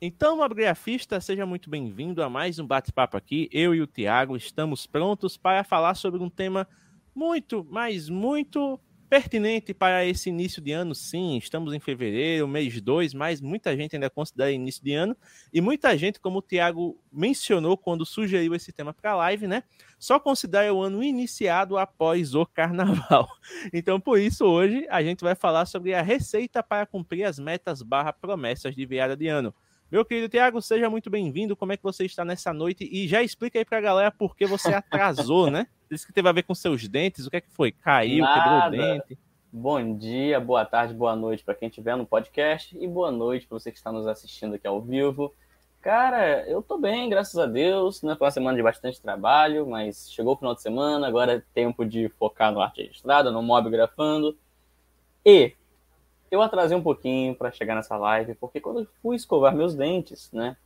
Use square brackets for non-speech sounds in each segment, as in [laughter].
Então, mobigrafista, seja muito bem-vindo a mais um bate-papo aqui. Eu e o Tiago estamos prontos para falar sobre um tema muito, mas muito pertinente para esse início de ano. Sim, estamos em fevereiro, mês 2, mas muita gente ainda considera início de ano. E muita gente, como o Tiago mencionou quando sugeriu esse tema para a live, né? Só considera o ano iniciado após o carnaval. [laughs] Então, por isso, hoje a gente vai falar sobre a receita para cumprir as metas barra promessas de virada de ano. Meu querido Tiago, seja muito bem-vindo. Como é que você está nessa noite? E já explica aí para a galera por que você atrasou, né? [laughs] Disse que teve a ver com seus dentes. O que é que foi? Caiu, Nada. quebrou o dente? Bom dia, boa tarde, boa noite para quem estiver no podcast e boa noite para você que está nos assistindo aqui ao vivo. Cara, eu tô bem, graças a Deus. Né? Foi uma semana de bastante trabalho, mas chegou o final de semana, agora é tempo de focar no arte registrada, no mob grafando. E eu atrasei um pouquinho para chegar nessa live, porque quando eu fui escovar meus dentes, né?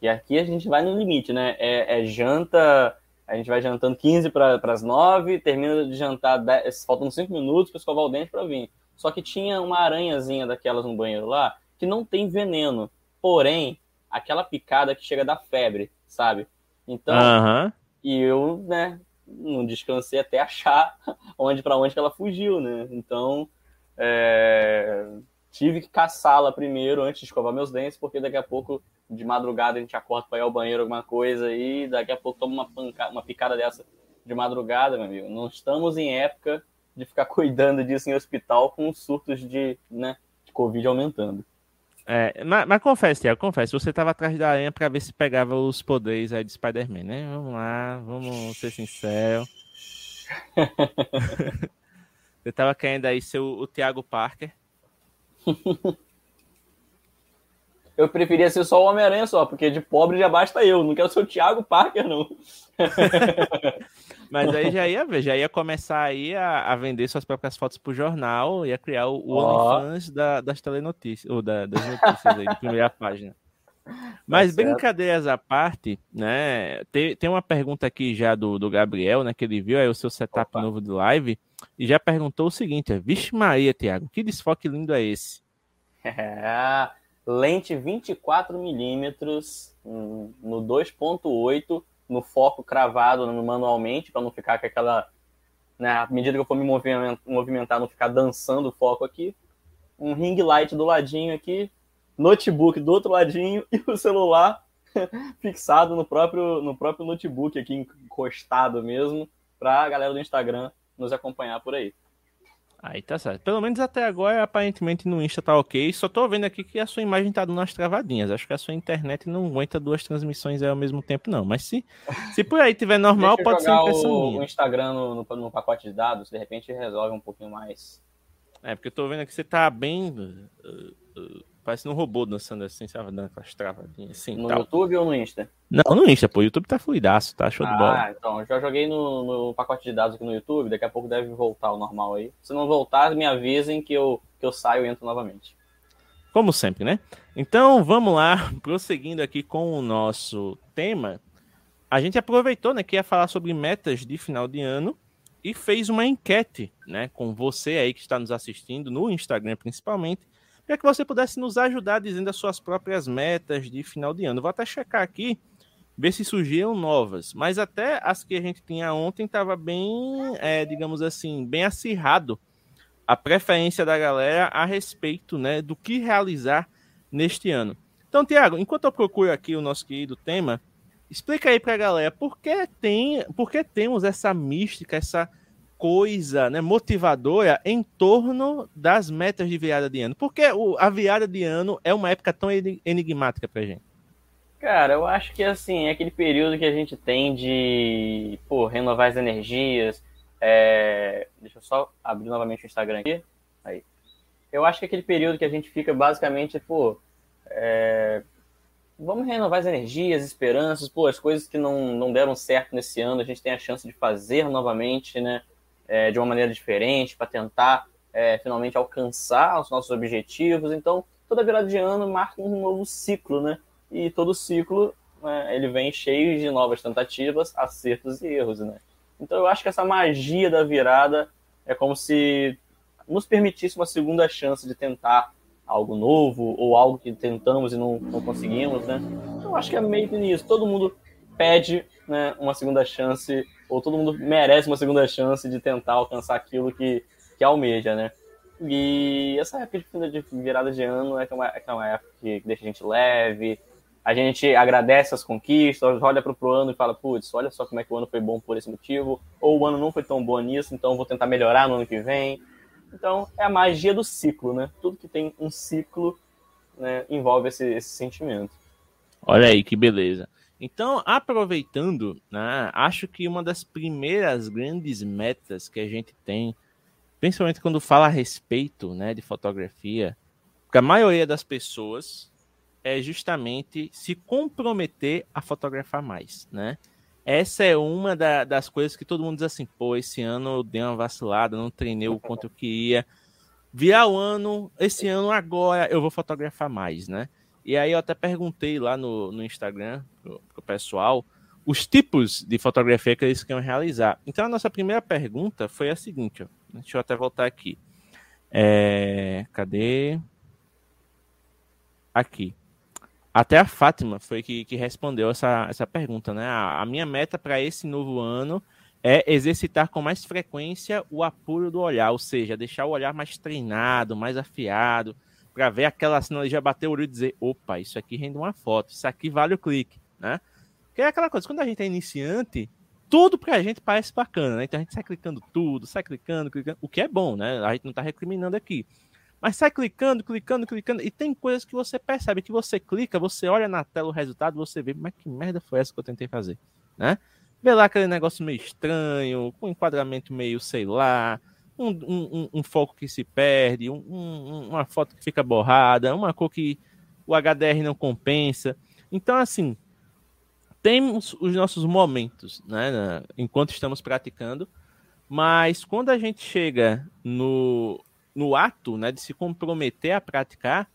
E aqui a gente vai no limite, né? É, é janta, a gente vai jantando 15 para as 9, termina de jantar, 10, faltam 5 minutos para escovar o dente para vir. Só que tinha uma aranhazinha daquelas no banheiro lá, que não tem veneno, porém, aquela picada que chega da febre, sabe? Então, uhum. e eu, né, não descansei até achar [laughs] onde para onde que ela fugiu, né? Então, é... Tive que caçá-la primeiro antes de escovar meus dentes, porque daqui a pouco, de madrugada, a gente acorda para ir ao banheiro, alguma coisa, e daqui a pouco toma uma, pancada, uma picada dessa de madrugada, meu amigo. Não estamos em época de ficar [laughs] cuidando disso em hospital com surtos de, né, de Covid aumentando. É, mas, mas confesse, Tiago, confesse, você estava atrás da aranha para ver se pegava os poderes aí de Spider-Man, né? Vamos lá, vamos ser sinceros. [laughs] Você tava querendo aí ser o, o Thiago Parker. [laughs] eu preferia ser só o Homem-Aranha só, porque de pobre já basta eu. Não quero ser o Thiago Parker, não. [laughs] Mas aí já ia ver, já ia começar aí a, a vender suas próprias fotos pro jornal, ia criar o, o oh. OnlyFans da, das telenotícias, ou da, das notícias aí, de primeira página. Mas tá brincadeiras à parte, né? Tem, tem uma pergunta aqui já do, do Gabriel, né? Que ele viu aí o seu setup Opa. novo de live e já perguntou o seguinte: Vixe Maria, Tiago, que desfoque lindo é esse? É, [laughs] lente 24mm no 2.8, no foco cravado manualmente, para não ficar com aquela. Né, à medida que eu for me movimentar, não ficar dançando o foco aqui. Um ring light do ladinho aqui, notebook do outro ladinho [laughs] e o celular [laughs] fixado no próprio, no próprio notebook aqui encostado mesmo, para a galera do Instagram nos acompanhar por aí. Aí tá certo. Pelo menos até agora, aparentemente no Insta tá ok. Só tô vendo aqui que a sua imagem tá dando umas travadinhas. Acho que a sua internet não aguenta duas transmissões ao mesmo tempo, não. Mas se, se por aí tiver normal, pode ser impressão o, o Instagram no, no, no, pacote de dados, de repente resolve um pouquinho mais. É, porque eu tô vendo que você tá bem. Uh, uh, Parece um robô dançando assim, sabe? Dando aquelas travadinhas assim. No tal. YouTube ou no Insta? Não, no Insta, pô. O YouTube tá fluidaço, tá show ah, de bola. Ah, então. Já joguei no, no, pacote de dados aqui no YouTube. Daqui a pouco deve voltar ao normal aí. Se não voltar, me avisem que eu, que eu saio e entro novamente. Como sempre, né? Então, vamos lá. [laughs] Prosseguindo aqui com o nosso tema. A gente aproveitou, né, que ia falar sobre metas de final de ano e fez uma enquete, né, com você aí que está nos assistindo no Instagram principalmente para que você pudesse nos ajudar dizendo as suas próprias metas de final de ano. vou até checar aqui, ver se surgiram novas, mas até as que a gente tinha ontem estava bem, é, digamos assim, bem acirrado a preferência da galera a respeito né, do que realizar neste ano. Então, Tiago, enquanto eu procuro aqui o nosso querido tema, explica aí para a galera por que, tem, por que temos essa mística, essa coisa né, motivadora em torno das metas de virada de ano? Porque o, a virada de ano é uma época tão enigmática pra gente. Cara, eu acho que assim, é aquele período que a gente tem de pô, renovar as energias. É... Deixa eu só abrir novamente o Instagram aqui. Aí. Eu acho que é aquele período que a gente fica basicamente, pô, é... vamos renovar as energias, esperanças, pô, as coisas que não, não deram certo nesse ano, a gente tem a chance de fazer novamente, né? É, de uma maneira diferente, para tentar é, finalmente alcançar os nossos objetivos. Então, toda virada de ano marca um novo ciclo, né? E todo ciclo né, ele vem cheio de novas tentativas, acertos e erros, né? Então, eu acho que essa magia da virada é como se nos permitisse uma segunda chance de tentar algo novo ou algo que tentamos e não, não conseguimos, né? Eu acho que é meio que nisso. Todo mundo pede né, uma segunda chance ou todo mundo merece uma segunda chance de tentar alcançar aquilo que, que almeja, né? E essa época de virada de ano é, é uma, é uma época que deixa a gente leve, a gente agradece as conquistas, olha para o ano e fala, putz, olha só como é que o ano foi bom por esse motivo, ou o ano não foi tão bom nisso, então vou tentar melhorar no ano que vem. Então, é a magia do ciclo, né? Tudo que tem um ciclo né, envolve esse, esse sentimento. Olha aí que beleza. Então, aproveitando, né, acho que uma das primeiras grandes metas que a gente tem, principalmente quando fala a respeito né, de fotografia, porque a maioria das pessoas é justamente se comprometer a fotografar mais, né? essa é uma da, das coisas que todo mundo diz assim, pô, esse ano eu dei uma vacilada, não treinei o quanto eu queria. Virar o ano, esse ano agora eu vou fotografar mais, né? E aí eu até perguntei lá no, no Instagram pessoal os tipos de fotografia que eles queriam realizar. Então a nossa primeira pergunta foi a seguinte, ó. deixa eu até voltar aqui. É, cadê? Aqui. Até a Fátima foi que, que respondeu essa, essa pergunta, né? A, a minha meta para esse novo ano é exercitar com mais frequência o apuro do olhar, ou seja, deixar o olhar mais treinado, mais afiado, para ver aquela ali já bater o olho e dizer: opa, isso aqui rende uma foto, isso aqui vale o clique, né? Porque é aquela coisa, quando a gente é iniciante, tudo pra gente parece bacana, né? Então a gente sai clicando tudo, sai clicando, clicando, o que é bom, né? A gente não tá recriminando aqui. Mas sai clicando, clicando, clicando. E tem coisas que você percebe que você clica, você olha na tela o resultado, você vê, mas que merda foi essa que eu tentei fazer, né? Vê lá aquele negócio meio estranho, com um enquadramento meio, sei lá, um, um, um foco que se perde, um, uma foto que fica borrada, uma cor que o HDR não compensa. Então, assim, temos os nossos momentos, né, enquanto estamos praticando, mas quando a gente chega no, no ato né, de se comprometer a praticar,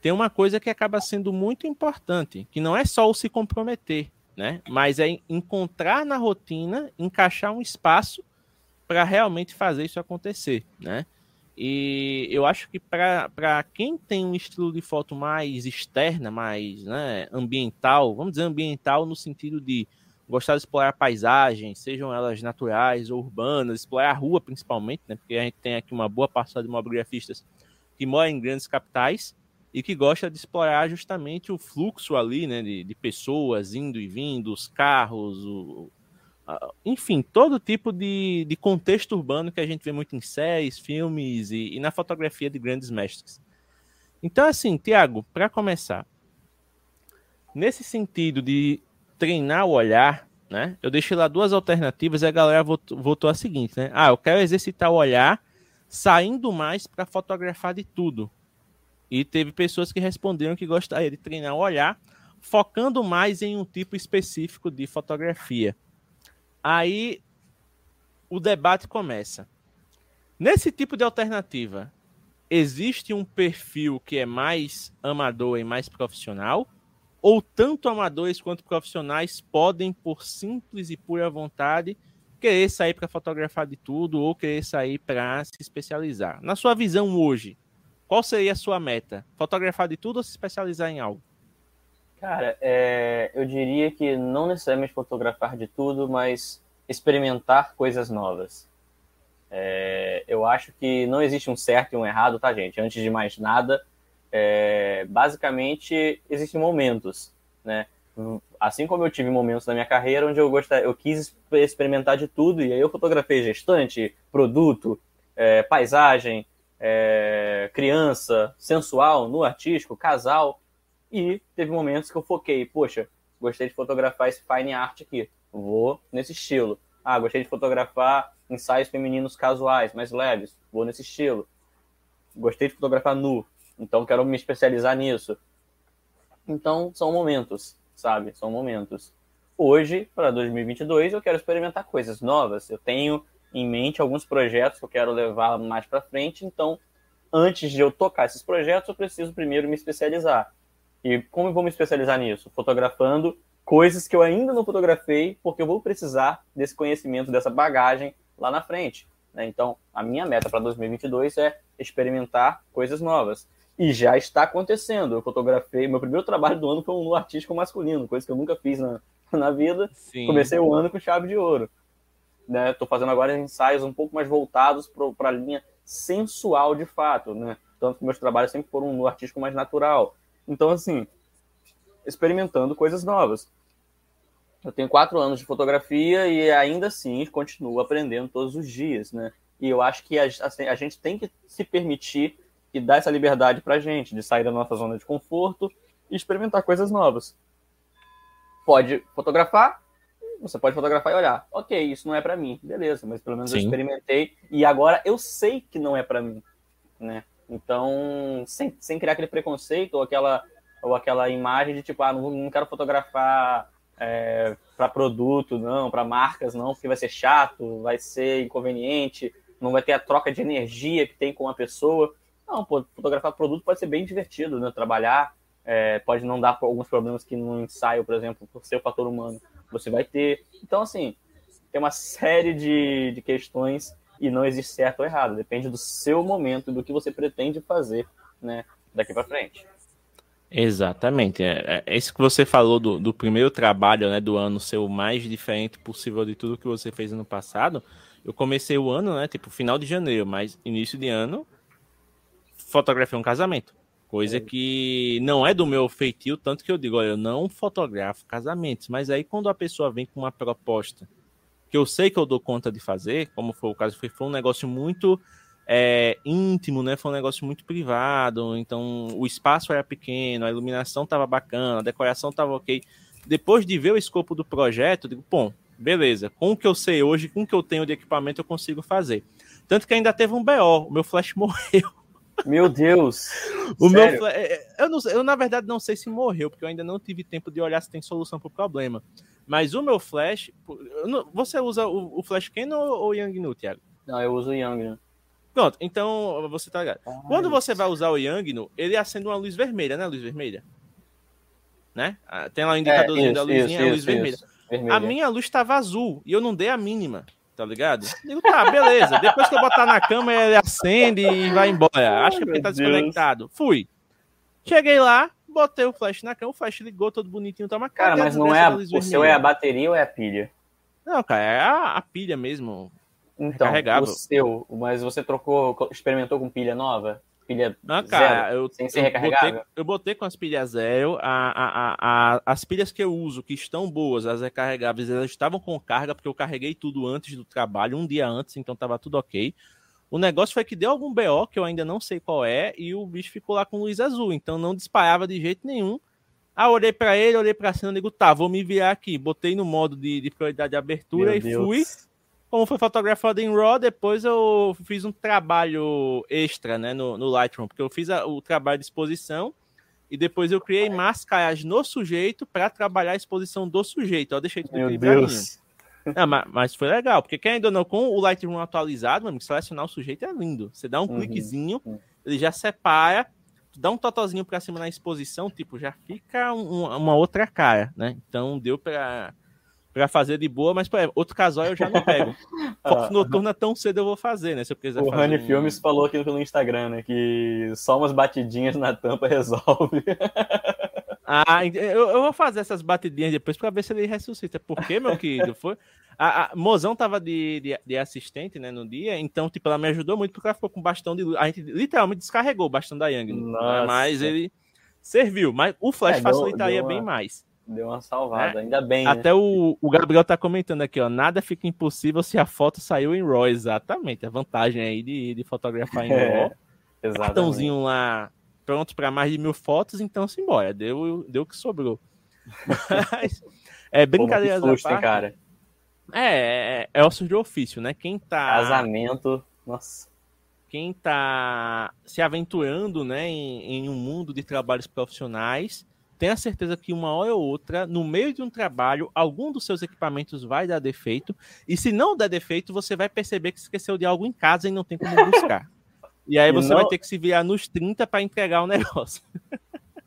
tem uma coisa que acaba sendo muito importante, que não é só o se comprometer, né? Mas é encontrar na rotina, encaixar um espaço para realmente fazer isso acontecer, né? E eu acho que para quem tem um estilo de foto mais externa, mais né, ambiental, vamos dizer ambiental no sentido de gostar de explorar paisagens, sejam elas naturais ou urbanas, explorar a rua principalmente, né? Porque a gente tem aqui uma boa parcela de mobigrafistas que moram em grandes capitais e que gosta de explorar justamente o fluxo ali, né? De, de pessoas indo e vindo, os carros, o, enfim, todo tipo de, de contexto urbano que a gente vê muito em séries, filmes e, e na fotografia de grandes mestres. Então, assim, Tiago, para começar, nesse sentido de treinar o olhar, né? Eu deixei lá duas alternativas e a galera votou, votou a seguinte, né? Ah, eu quero exercitar o olhar saindo mais para fotografar de tudo. E teve pessoas que responderam que gostaria de treinar o olhar focando mais em um tipo específico de fotografia. Aí o debate começa. Nesse tipo de alternativa, existe um perfil que é mais amador e mais profissional? ou tanto amadores quanto profissionais podem, por simples e pura vontade, querer sair para fotografar de tudo ou querer sair para se especializar. Na sua visão hoje, qual seria a sua meta? Fotografar de tudo ou se especializar em algo? Cara, é, eu diria que não necessariamente fotografar de tudo, mas experimentar coisas novas. É, eu acho que não existe um certo e um errado, tá, gente? Antes de mais nada, é, basicamente existem momentos, né? Assim como eu tive momentos na minha carreira onde eu gostei, eu quis experimentar de tudo e aí eu fotografei gestante, produto, é, paisagem, é, criança, sensual, no artístico, casal e teve momentos que eu foquei, poxa, gostei de fotografar esse fine art aqui, vou nesse estilo. Ah, gostei de fotografar ensaios femininos casuais, mais leves, vou nesse estilo. Gostei de fotografar nu, então quero me especializar nisso. Então, são momentos, sabe? São momentos. Hoje, para 2022, eu quero experimentar coisas novas. Eu tenho em mente alguns projetos que eu quero levar mais para frente, então, antes de eu tocar esses projetos, eu preciso primeiro me especializar. E como eu vou me especializar nisso? Fotografando coisas que eu ainda não fotografei, porque eu vou precisar desse conhecimento, dessa bagagem lá na frente. Né? Então, a minha meta para 2022 é experimentar coisas novas. E já está acontecendo. Eu fotografei, meu primeiro trabalho do ano foi um nu artístico masculino, coisa que eu nunca fiz na, [laughs] na vida. Sim. Comecei o ano com chave de ouro. Estou né? fazendo agora ensaios um pouco mais voltados para a linha sensual de fato. Né? Tanto que meus trabalhos sempre foram no artístico mais natural. Então, assim, experimentando coisas novas. Eu tenho quatro anos de fotografia e ainda assim continuo aprendendo todos os dias, né? E eu acho que a, assim, a gente tem que se permitir e dar essa liberdade para a gente de sair da nossa zona de conforto e experimentar coisas novas. Pode fotografar, você pode fotografar e olhar. Ok, isso não é para mim, beleza, mas pelo menos Sim. eu experimentei e agora eu sei que não é para mim, né? Então, sem, sem criar aquele preconceito ou aquela, ou aquela imagem de tipo, ah, não, não quero fotografar é, para produto, não, para marcas, não, porque vai ser chato, vai ser inconveniente, não vai ter a troca de energia que tem com a pessoa. Não, pô, fotografar produto pode ser bem divertido, né? Trabalhar é, pode não dar alguns problemas que no ensaio, por exemplo, por ser o fator humano, você vai ter. Então, assim, tem uma série de, de questões e não existe certo ou errado. Depende do seu momento e do que você pretende fazer, né? Daqui para frente. Exatamente. É, é isso que você falou do, do primeiro trabalho né, do ano ser o mais diferente possível de tudo que você fez no passado. Eu comecei o ano, né? Tipo, final de janeiro, mas início de ano, fotografei um casamento. Coisa que não é do meu feitio, tanto que eu digo, olha, eu não fotografo casamentos, mas aí quando a pessoa vem com uma proposta que eu sei que eu dou conta de fazer, como foi o caso, foi, foi um negócio muito é, íntimo, né? Foi um negócio muito privado, então o espaço era pequeno, a iluminação estava bacana, a decoração estava ok. Depois de ver o escopo do projeto, eu digo, bom, beleza, com o que eu sei hoje, com o que eu tenho de equipamento, eu consigo fazer. Tanto que ainda teve um BO, o meu flash [laughs] morreu. Meu Deus. [laughs] o Sério? meu é, é, eu, não, eu, na verdade, não sei se morreu, porque eu ainda não tive tempo de olhar se tem solução para o problema. Mas o meu flash. Você usa o, flash Canon ou o Yangnu, Thiago? Não, eu uso o Yangnu. Pronto, então você tá ligado. Ai. Quando você vai usar o Yangnu, ele acende uma luz vermelha, né? Luz vermelha. Né? Ah, tem lá o indicadorzinho é, isso, da luzinha, isso, a luz isso, vermelha. vermelha. A minha luz estava azul e eu não dei a mínima tá ligado? Digo, tá, beleza. Depois que eu botar na cama, ele acende e vai embora. Acho que porque tá desconectado. Fui. Cheguei lá, botei o flash na cama, o flash ligou todo bonitinho, toma Cara, mas não é a, o seu é a bateria ou é a pilha? Não, cara, é a, a pilha mesmo. Então, o seu, mas você trocou, experimentou com pilha nova? pilha não, cara, zero, eu, sem ser eu Botei, eu botei com as pilhas zero, a, a, a, as pilhas que eu uso, que estão boas, as recarregáveis, elas estavam com carga, porque eu carreguei tudo antes do trabalho, um dia antes, então tava tudo ok. O negócio foi que deu algum BO, que eu ainda não sei qual é, e o bicho ficou lá com luz azul, então não disparava de jeito nenhum. Ah, olhei para ele, olhei para cima, digo, tá, vou me virar aqui. Botei no modo de, de prioridade de abertura Meu e Deus. fui como foi fotografado em RAW, depois eu fiz um trabalho extra né, no, no Lightroom, porque eu fiz a, o trabalho de exposição e depois eu criei máscaras no sujeito para trabalhar a exposição do sujeito. Eu deixei tudo Meu Deus. [laughs] Não, mas, mas, foi legal, porque quem ainda não, com o Lightroom atualizado, mano, selecionar o sujeito é lindo. Você dá um uhum. cliquezinho, ele já separa, dá um totozinho para cima na exposição, tipo, já fica um, uma outra cara, né? Então deu para pra fazer de boa, mas, por exemplo, outro casal eu já não pego. [laughs] Foto ah, noturna tão cedo eu vou fazer, né? Se eu quiser o. Honey um... Filmes falou aqui no Instagram, né? Que só umas batidinhas na tampa [laughs] resolve. Ah, eu, eu, vou fazer essas batidinhas depois pra ver se ele ressuscita. Porque, meu querido, foi. A, a Mozão tava de, de, de, assistente, né, no dia, então, tipo, ela me ajudou muito porque ela ficou com bastão de luz. A gente literalmente descarregou o bastão da Yang. Né? Mas ele serviu. Mas o flash é, facilitaria uma... bem mais. Deu uma salvada, é. ainda bem. Até né? o, o Gabriel tá comentando aqui, ó. Nada fica impossível se a foto saiu em RAW. Exatamente. A vantagem aí de, de fotografar em [laughs] RAW. É, Cartãozinho lá pronto para mais de mil fotos, então simbora. Deu, deu o que sobrou. Mas, é brincadeira da parte. cara. É, é, é ossos de ofício, né? Quem tá. Casamento. Nossa. Quem tá se aventurando, né, em, em um mundo de trabalhos profissionais tenha certeza que uma hora ou outra, no meio de um trabalho, algum dos seus equipamentos vai dar defeito. E se não der defeito, você vai perceber que esqueceu de algo em casa e não tem como [laughs] buscar. E aí você não... vai ter que se virar nos 30 para entregar o [laughs] negócio.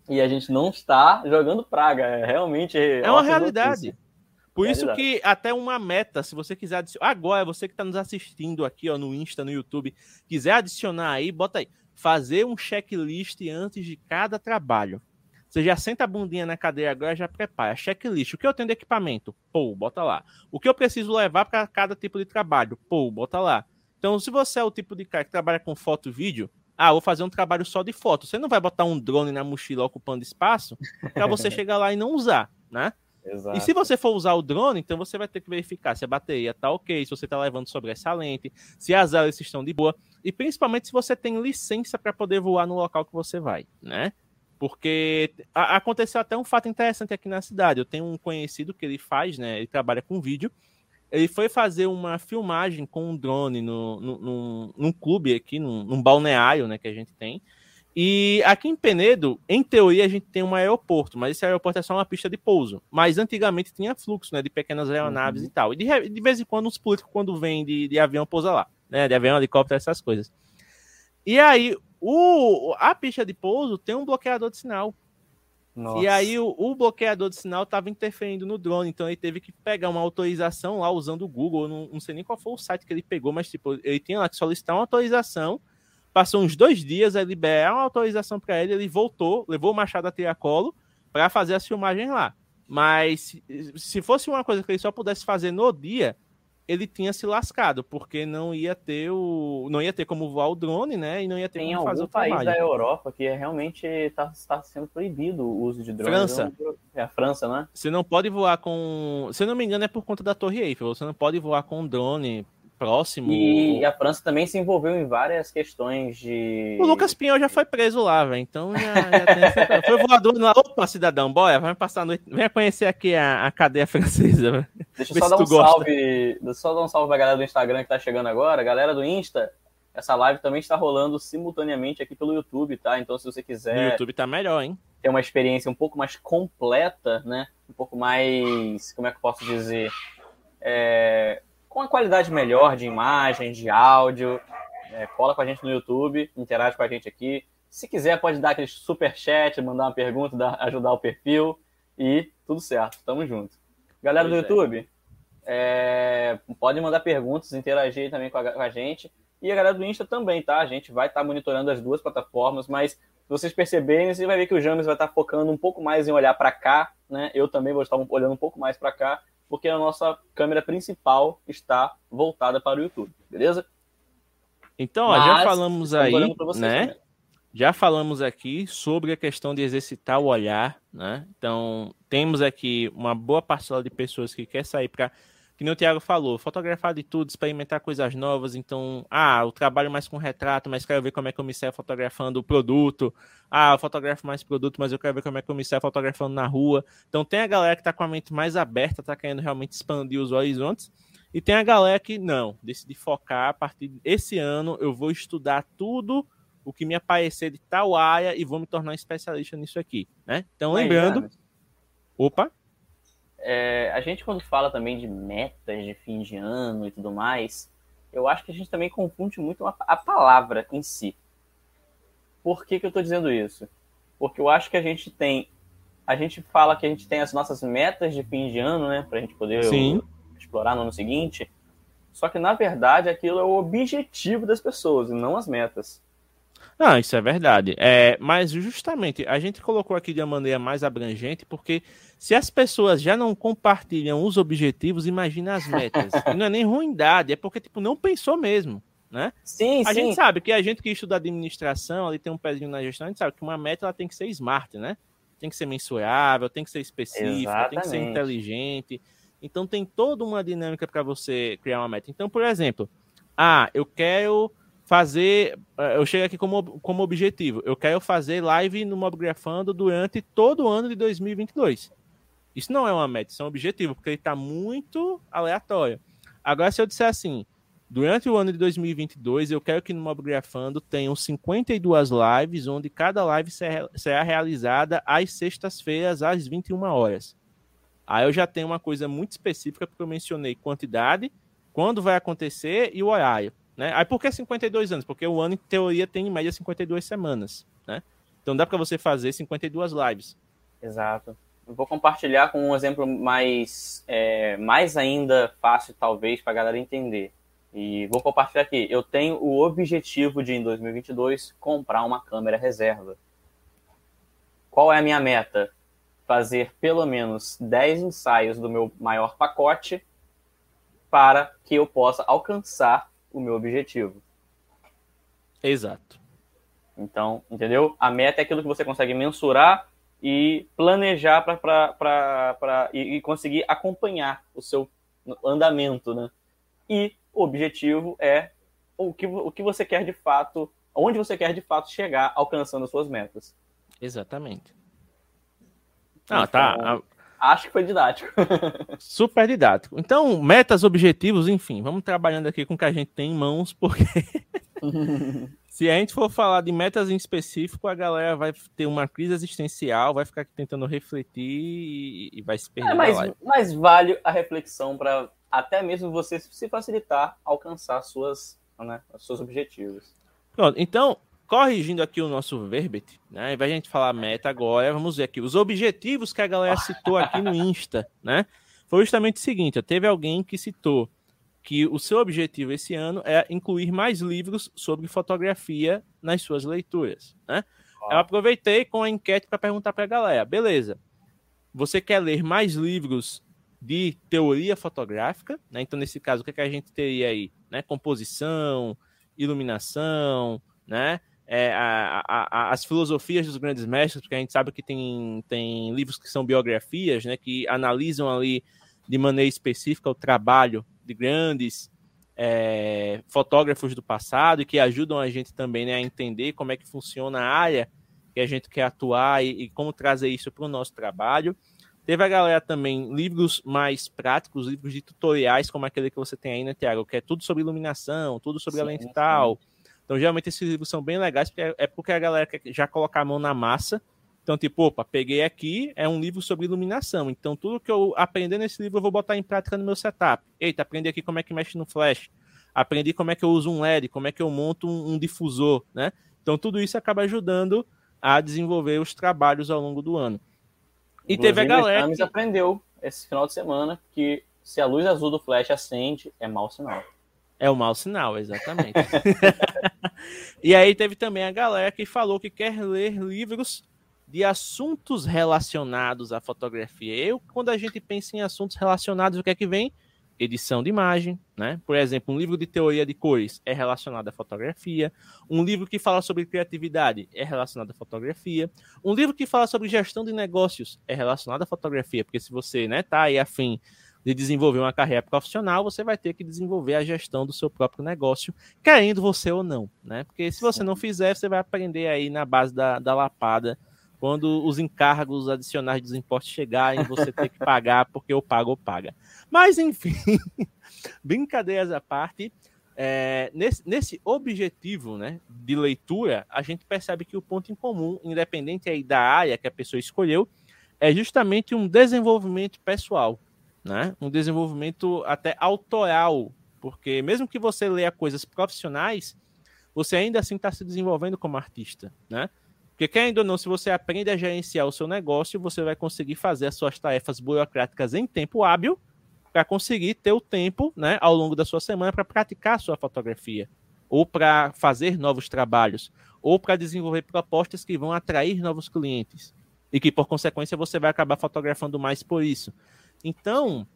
e a gente não está jogando praga, é realmente. É uma realidade. Notícia. Por isso que até uma meta, se você quiser adicionar. Agora, você que está nos assistindo aqui ó, no Insta, no YouTube, quiser adicionar aí, bota aí. Fazer um checklist antes de cada trabalho. Você já senta a bundinha na cadeira agora, já prepara. Checklist. O que eu tenho de equipamento? Pô, bota lá. O que eu preciso levar para cada tipo de trabalho? Pô, bota lá. Então, se você é o tipo de cara que trabalha com foto e vídeo, ah, vou fazer um trabalho só de foto. Você não vai botar um drone na mochila ocupando espaço para você [laughs] chegar lá e não usar, né? Exato. E se você for usar o drone, então você vai ter que verificar se a bateria está ok, se você está levando sobressalente, se as hélices estão de boa, e principalmente se você tem licença para poder voar no local que você vai, né? Porque aconteceu até um fato interessante aqui na cidade. Eu tenho um conhecido que ele faz, né? Ele trabalha com vídeo. Ele foi fazer uma filmagem com um drone no, no, num, num clube aqui, num, num balneário, né? Que a gente tem. E aqui em Penedo, em teoria, a gente tem um aeroporto, mas esse aeroporto é só uma pista de pouso. Mas antigamente tinha fluxo, né, de pequenas aeronaves uhum. e tal. E de, de, vez em quando os políticos, quando vêm de, de avião, pousa lá, né, de avião, helicóptero, essas coisas. E aí, o, a pista de pouso tem um bloqueador de sinal. Nossa. E aí o, o, bloqueador de sinal estava interferindo no drone, então ele teve que pegar uma autorização lá usando o Google. Não, não sei nem qual foi o site que ele pegou, mas tipo, ele tinha lá que solicitar uma autorização Passou uns dois dias, aí liberaram uma autorização para ele, ele voltou, levou o Machado a Tiracolo para fazer as filmagens lá. Mas se fosse uma coisa que ele só pudesse fazer no dia, ele tinha se lascado, porque não ia ter o não ia ter como voar o drone, né? E não ia ter Tem como fazer o país filmagem. da Europa que realmente está tá sendo proibido o uso de drone. França. É a França, né? Você não pode voar com, se não me engano é por conta da Torre Eiffel. Você não pode voar com drone próximo. E a França também se envolveu em várias questões de. O Lucas Pinhão já foi preso lá, velho. Então já, já tem... foi voador lá. Opa, cidadão, boia, vai passar a noite. Venha conhecer aqui a, a cadeia francesa. Deixa eu só dar um salve. Deixa eu só dar um salve pra galera do Instagram que tá chegando agora. Galera do Insta, essa live também está rolando simultaneamente aqui pelo YouTube, tá? Então, se você quiser. No YouTube tá melhor, hein? Ter uma experiência um pouco mais completa, né? Um pouco mais. Como é que eu posso dizer? É, com uma qualidade melhor de imagem, de áudio. É, cola com a gente no YouTube, interage com a gente aqui. Se quiser, pode dar aquele super chat, mandar uma pergunta, dar, ajudar o perfil e tudo certo. Tamo junto. Galera pois do é. YouTube, é. É, pode mandar perguntas, interagir também com a, com a, gente. E a galera do Insta também, tá? A gente vai estar tá monitorando as duas plataformas, mas se vocês perceberem, você vai ver que o James vai estar tá focando um pouco mais em olhar para cá, né? Eu também vou estar olhando um pouco mais para cá porque a nossa câmera principal está voltada para o YouTube, beleza? Então, ó, já falamos aí, né? Também. Já falamos aqui sobre a questão de exercitar o olhar, né? Então, temos aqui uma boa parcela de pessoas que quer sair para que nem o Thiago falou, fotografar de tudo, experimentar coisas novas. Então, ah, eu trabalho mais com retrato, mas quero ver como é que eu me saio fotografando o produto. Ah, eu fotografo mais produto, mas eu quero ver como é que eu me saio fotografando na rua. Então, tem a galera que está com a mente mais aberta, está querendo realmente expandir os horizontes. E tem a galera que não, decidi focar a partir desse ano, eu vou estudar tudo o que me aparecer de tal área e vou me tornar um especialista nisso aqui, né? Então, lembrando. Opa! É, a gente, quando fala também de metas de fim de ano e tudo mais, eu acho que a gente também confunde muito a, a palavra em si. Por que, que eu estou dizendo isso? Porque eu acho que a gente tem. A gente fala que a gente tem as nossas metas de fim de ano, né? Para a gente poder Sim. explorar no ano seguinte. Só que, na verdade, aquilo é o objetivo das pessoas e não as metas. Não, isso é verdade. É, mas justamente a gente colocou aqui de uma maneira mais abrangente, porque se as pessoas já não compartilham os objetivos, imagina as metas. [laughs] não é nem ruindade, é porque tipo não pensou mesmo, né? Sim, a sim. gente sabe que a gente que estuda administração, ali tem um pezinho na gestão, a gente sabe que uma meta ela tem que ser smart, né? Tem que ser mensurável, tem que ser específica, Exatamente. tem que ser inteligente. Então tem toda uma dinâmica para você criar uma meta. Então, por exemplo, ah, eu quero fazer. Eh, eu chego aqui como, como objetivo. Eu quero fazer live no Mobgrafando durante todo o ano de 2022. Isso não é uma meta, isso é um objetivo, porque ele está muito aleatório. Agora, se eu disser assim, Durante o ano de 2022, eu quero que no Mobgrafando tenham 52 lives, onde cada live será realizada às sextas-feiras, às 21 horas. Aí eu já tenho uma coisa muito específica, porque eu mencionei quantidade, quando vai acontecer e o horário. Né? Aí por que 52 anos? Porque o ano, em teoria, tem em média 52 semanas. Né? Então dá para você fazer 52 lives. Exato. Vou compartilhar com um exemplo mais, é, mais ainda fácil, talvez, para a galera entender. E vou compartilhar aqui. Eu tenho o objetivo de, em 2022, comprar uma câmera reserva. Qual é a minha meta? Fazer pelo menos 10 ensaios do meu maior pacote para que eu possa alcançar o meu objetivo. Exato. Então, entendeu? A meta é aquilo que você consegue mensurar e planejar para e, e conseguir acompanhar o seu andamento, né? E o objetivo é o que, o que você quer de fato, onde você quer de fato chegar alcançando as suas metas. Exatamente. Ah, então, tá. Acho que foi didático. [laughs] Super didático. Então, metas, objetivos, enfim, vamos trabalhando aqui com o que a gente tem em mãos, porque [laughs] se a gente for falar de metas em específico, a galera vai ter uma crise existencial, vai ficar tentando refletir e vai se perder. É, mas, mas vale a reflexão para até mesmo você se facilitar alcançar suas, né, seus objetivos. Pronto, então, corrigindo aqui o nosso verbete, né? Ao invés de a gente falar meta agora, vamos ver aqui os objetivos que a galera citou aqui no Insta, né? Foi justamente o seguinte: teve alguém que citou que o seu objetivo esse ano é incluir mais livros sobre fotografia nas suas leituras, né? Eu aproveitei com a enquete para perguntar para a galera, beleza? Você quer ler mais livros de teoria fotográfica, né? Então, nesse caso, o que, é que a gente teria aí? Né? Composição, iluminação, né? É, a, a, as filosofias dos grandes mestres, porque a gente sabe que tem, tem livros que são biografias, né? Que analisam ali de maneira específica o trabalho de grandes é, fotógrafos do passado e que ajudam a gente também né, a entender como é que funciona a área que a gente quer atuar e, e como trazer isso para o nosso trabalho. Teve a galera também, livros mais práticos, livros de tutoriais, como aquele que você tem aí, né, Tiago? Que é tudo sobre iluminação, tudo sobre sim, a lente sim. tal. Então, geralmente, esses livros são bem legais, porque é porque a galera quer já colocar a mão na massa. Então, tipo, opa, peguei aqui, é um livro sobre iluminação. Então, tudo que eu aprender nesse livro, eu vou botar em prática no meu setup. Eita, aprendi aqui como é que mexe no flash. Aprendi como é que eu uso um LED, como é que eu monto um, um difusor, né? Então, tudo isso acaba ajudando a desenvolver os trabalhos ao longo do ano. E teve a galera. que... aprendeu esse final de semana que se a luz azul do flash acende, é mau sinal. É o mau sinal, exatamente. [laughs] e aí teve também a galera que falou que quer ler livros de assuntos relacionados à fotografia. Eu, quando a gente pensa em assuntos relacionados, o que é que vem? edição de imagem, né? Por exemplo, um livro de teoria de cores é relacionado à fotografia, um livro que fala sobre criatividade é relacionado à fotografia, um livro que fala sobre gestão de negócios é relacionado à fotografia, porque se você, né, tá aí afim de desenvolver uma carreira profissional, você vai ter que desenvolver a gestão do seu próprio negócio, querendo você ou não, né? Porque se você não fizer, você vai aprender aí na base da, da lapada quando os encargos adicionais dos impostos chegarem, você tem que pagar porque eu pago ou paga. Mas, enfim, [laughs] brincadeiras à parte, é, nesse, nesse, objetivo né, de leitura, a gente percebe que o ponto em comum, independente aí da área que a pessoa escolheu, é justamente um desenvolvimento pessoal, né? um desenvolvimento até autoral, porque mesmo que você leia coisas profissionais, você ainda assim está se desenvolvendo como artista, né? Porque, querendo ou não, se você aprende a gerenciar o seu negócio, você vai conseguir fazer as suas tarefas burocráticas em tempo hábil para conseguir ter o tempo, né, ao longo da sua semana para praticar a sua fotografia, ou para fazer novos trabalhos, ou para desenvolver propostas que vão atrair novos clientes e que, por consequência, você vai acabar fotografando mais por isso. Então,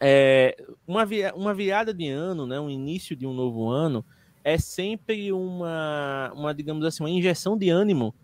é, uma, uma virada de ano, né, um início de um novo ano, é sempre uma, uma digamos assim, uma injeção de ânimo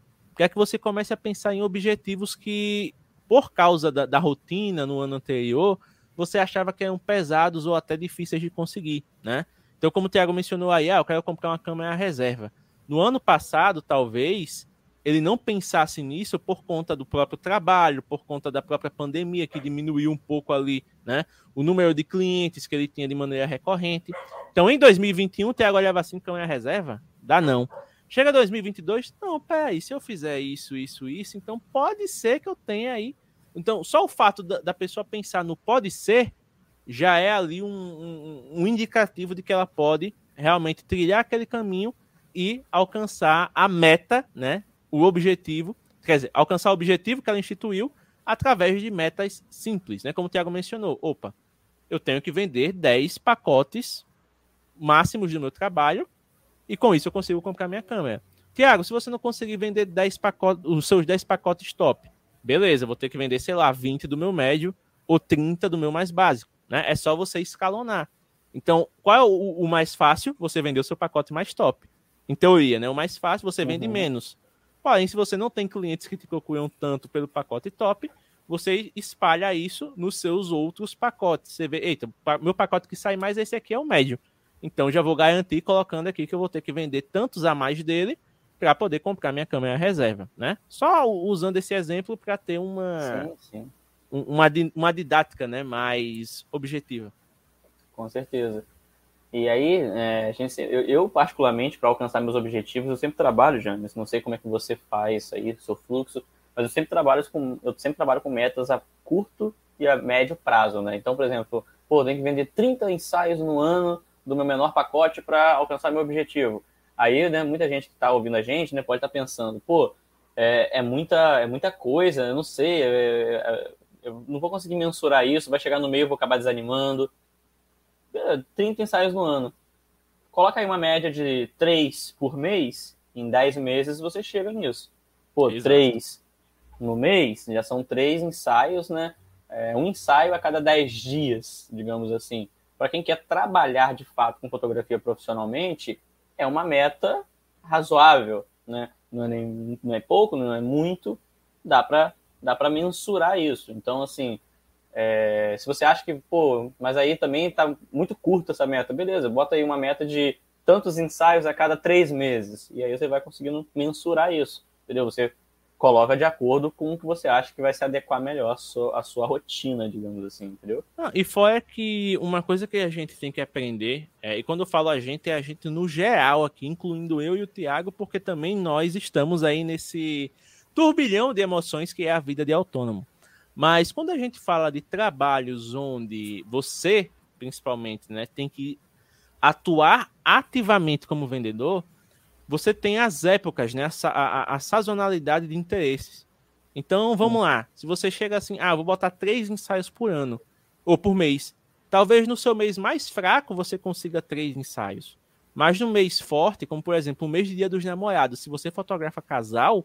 quer que você comece a pensar em objetivos que, por causa da, da rotina no ano anterior, você achava que eram pesados ou até difíceis de conseguir, né? Então, como o Thiago mencionou aí, ah, eu quero comprar uma câmera reserva. No ano passado, talvez, ele não pensasse nisso por conta do próprio trabalho, por conta da própria pandemia, que diminuiu um pouco ali né? O número de clientes que ele tinha de maneira recorrente. Então, em 2021, Thiago olhava assim, câmera reserva? Dá não. Chega 2022, não, peraí, se eu fizer isso, isso, isso, então pode ser que eu tenha aí. Então, só o fato da, da pessoa pensar no pode ser, já é ali um, um, um indicativo de que ela pode realmente trilhar aquele caminho e alcançar a meta, né? O objetivo, quer dizer, alcançar o objetivo que ela instituiu através de metas simples, né? Como o Thiago mencionou. Opa, eu tenho que vender 10 pacotes máximos do meu trabalho e com isso eu consigo comprar minha câmera. Tiago, se você não conseguir vender 10 pacotes, os seus 10 pacotes top, beleza, vou ter que vender, sei lá, 20 do meu médio ou 30 do meu mais básico. Né? É só você escalonar. Então, qual é o, o, mais fácil? Você vender o seu pacote mais top. Em teoria, né? O mais fácil, você vende uhum. menos. Porém, se você não tem clientes que te procuram tanto pelo pacote top, você espalha isso nos seus outros pacotes. Você vê, eita, meu pacote que sai mais esse aqui é o médio. Então já vou garantir colocando aqui que eu vou ter que vender tantos a mais dele para poder comprar minha câmera reserva, né? Só usando esse exemplo para ter uma, sim, sim. Uma, uma didática né, mais objetiva. Com certeza. E aí, é, gente, eu, eu particularmente, para alcançar meus objetivos, eu sempre trabalho, James. Não sei como é que você faz isso aí, seu fluxo, mas eu sempre trabalho com, eu sempre trabalho com metas a curto e a médio prazo, né? Então, por exemplo, pô, tem que vender 30 ensaios no ano do meu menor pacote para alcançar meu objetivo. Aí, né, muita gente que está ouvindo a gente, né, pode estar tá pensando, pô, é, é, muita, é muita coisa, eu não sei, é, é, eu não vou conseguir mensurar isso, vai chegar no meio, eu vou acabar desanimando. 30 é, ensaios no ano. Coloca aí uma média de 3 por mês, em 10 meses você chega nisso. Pô, Exato. 3 no mês, já são 3 ensaios, né? É, um ensaio a cada 10 dias, digamos assim para quem quer trabalhar de fato com fotografia profissionalmente, é uma meta razoável, né? Não é, nem, não é pouco, não é muito, dá para dá para mensurar isso. Então, assim, é, se você acha que, pô, mas aí também está muito curta essa meta, beleza, bota aí uma meta de tantos ensaios a cada três meses, e aí você vai conseguindo mensurar isso, entendeu? Você coloca de acordo com o que você acha que vai se adequar melhor à sua, à sua rotina, digamos assim, entendeu? Ah, e fora que uma coisa que a gente tem que aprender, é, e quando eu falo a gente, é a gente no geral aqui, incluindo eu e o Tiago, porque também nós estamos aí nesse turbilhão de emoções que é a vida de autônomo. Mas quando a gente fala de trabalhos onde você, principalmente, né, tem que atuar ativamente como vendedor, você tem as épocas, né? A, a, a, sazonalidade de interesses. Então, vamos lá. Se você chega assim, ah, vou botar três ensaios por ano ou por mês. Talvez no seu mês mais fraco você consiga três ensaios. Mas no mês forte, como por exemplo o mês de dia dos namorados, se você fotografa casal,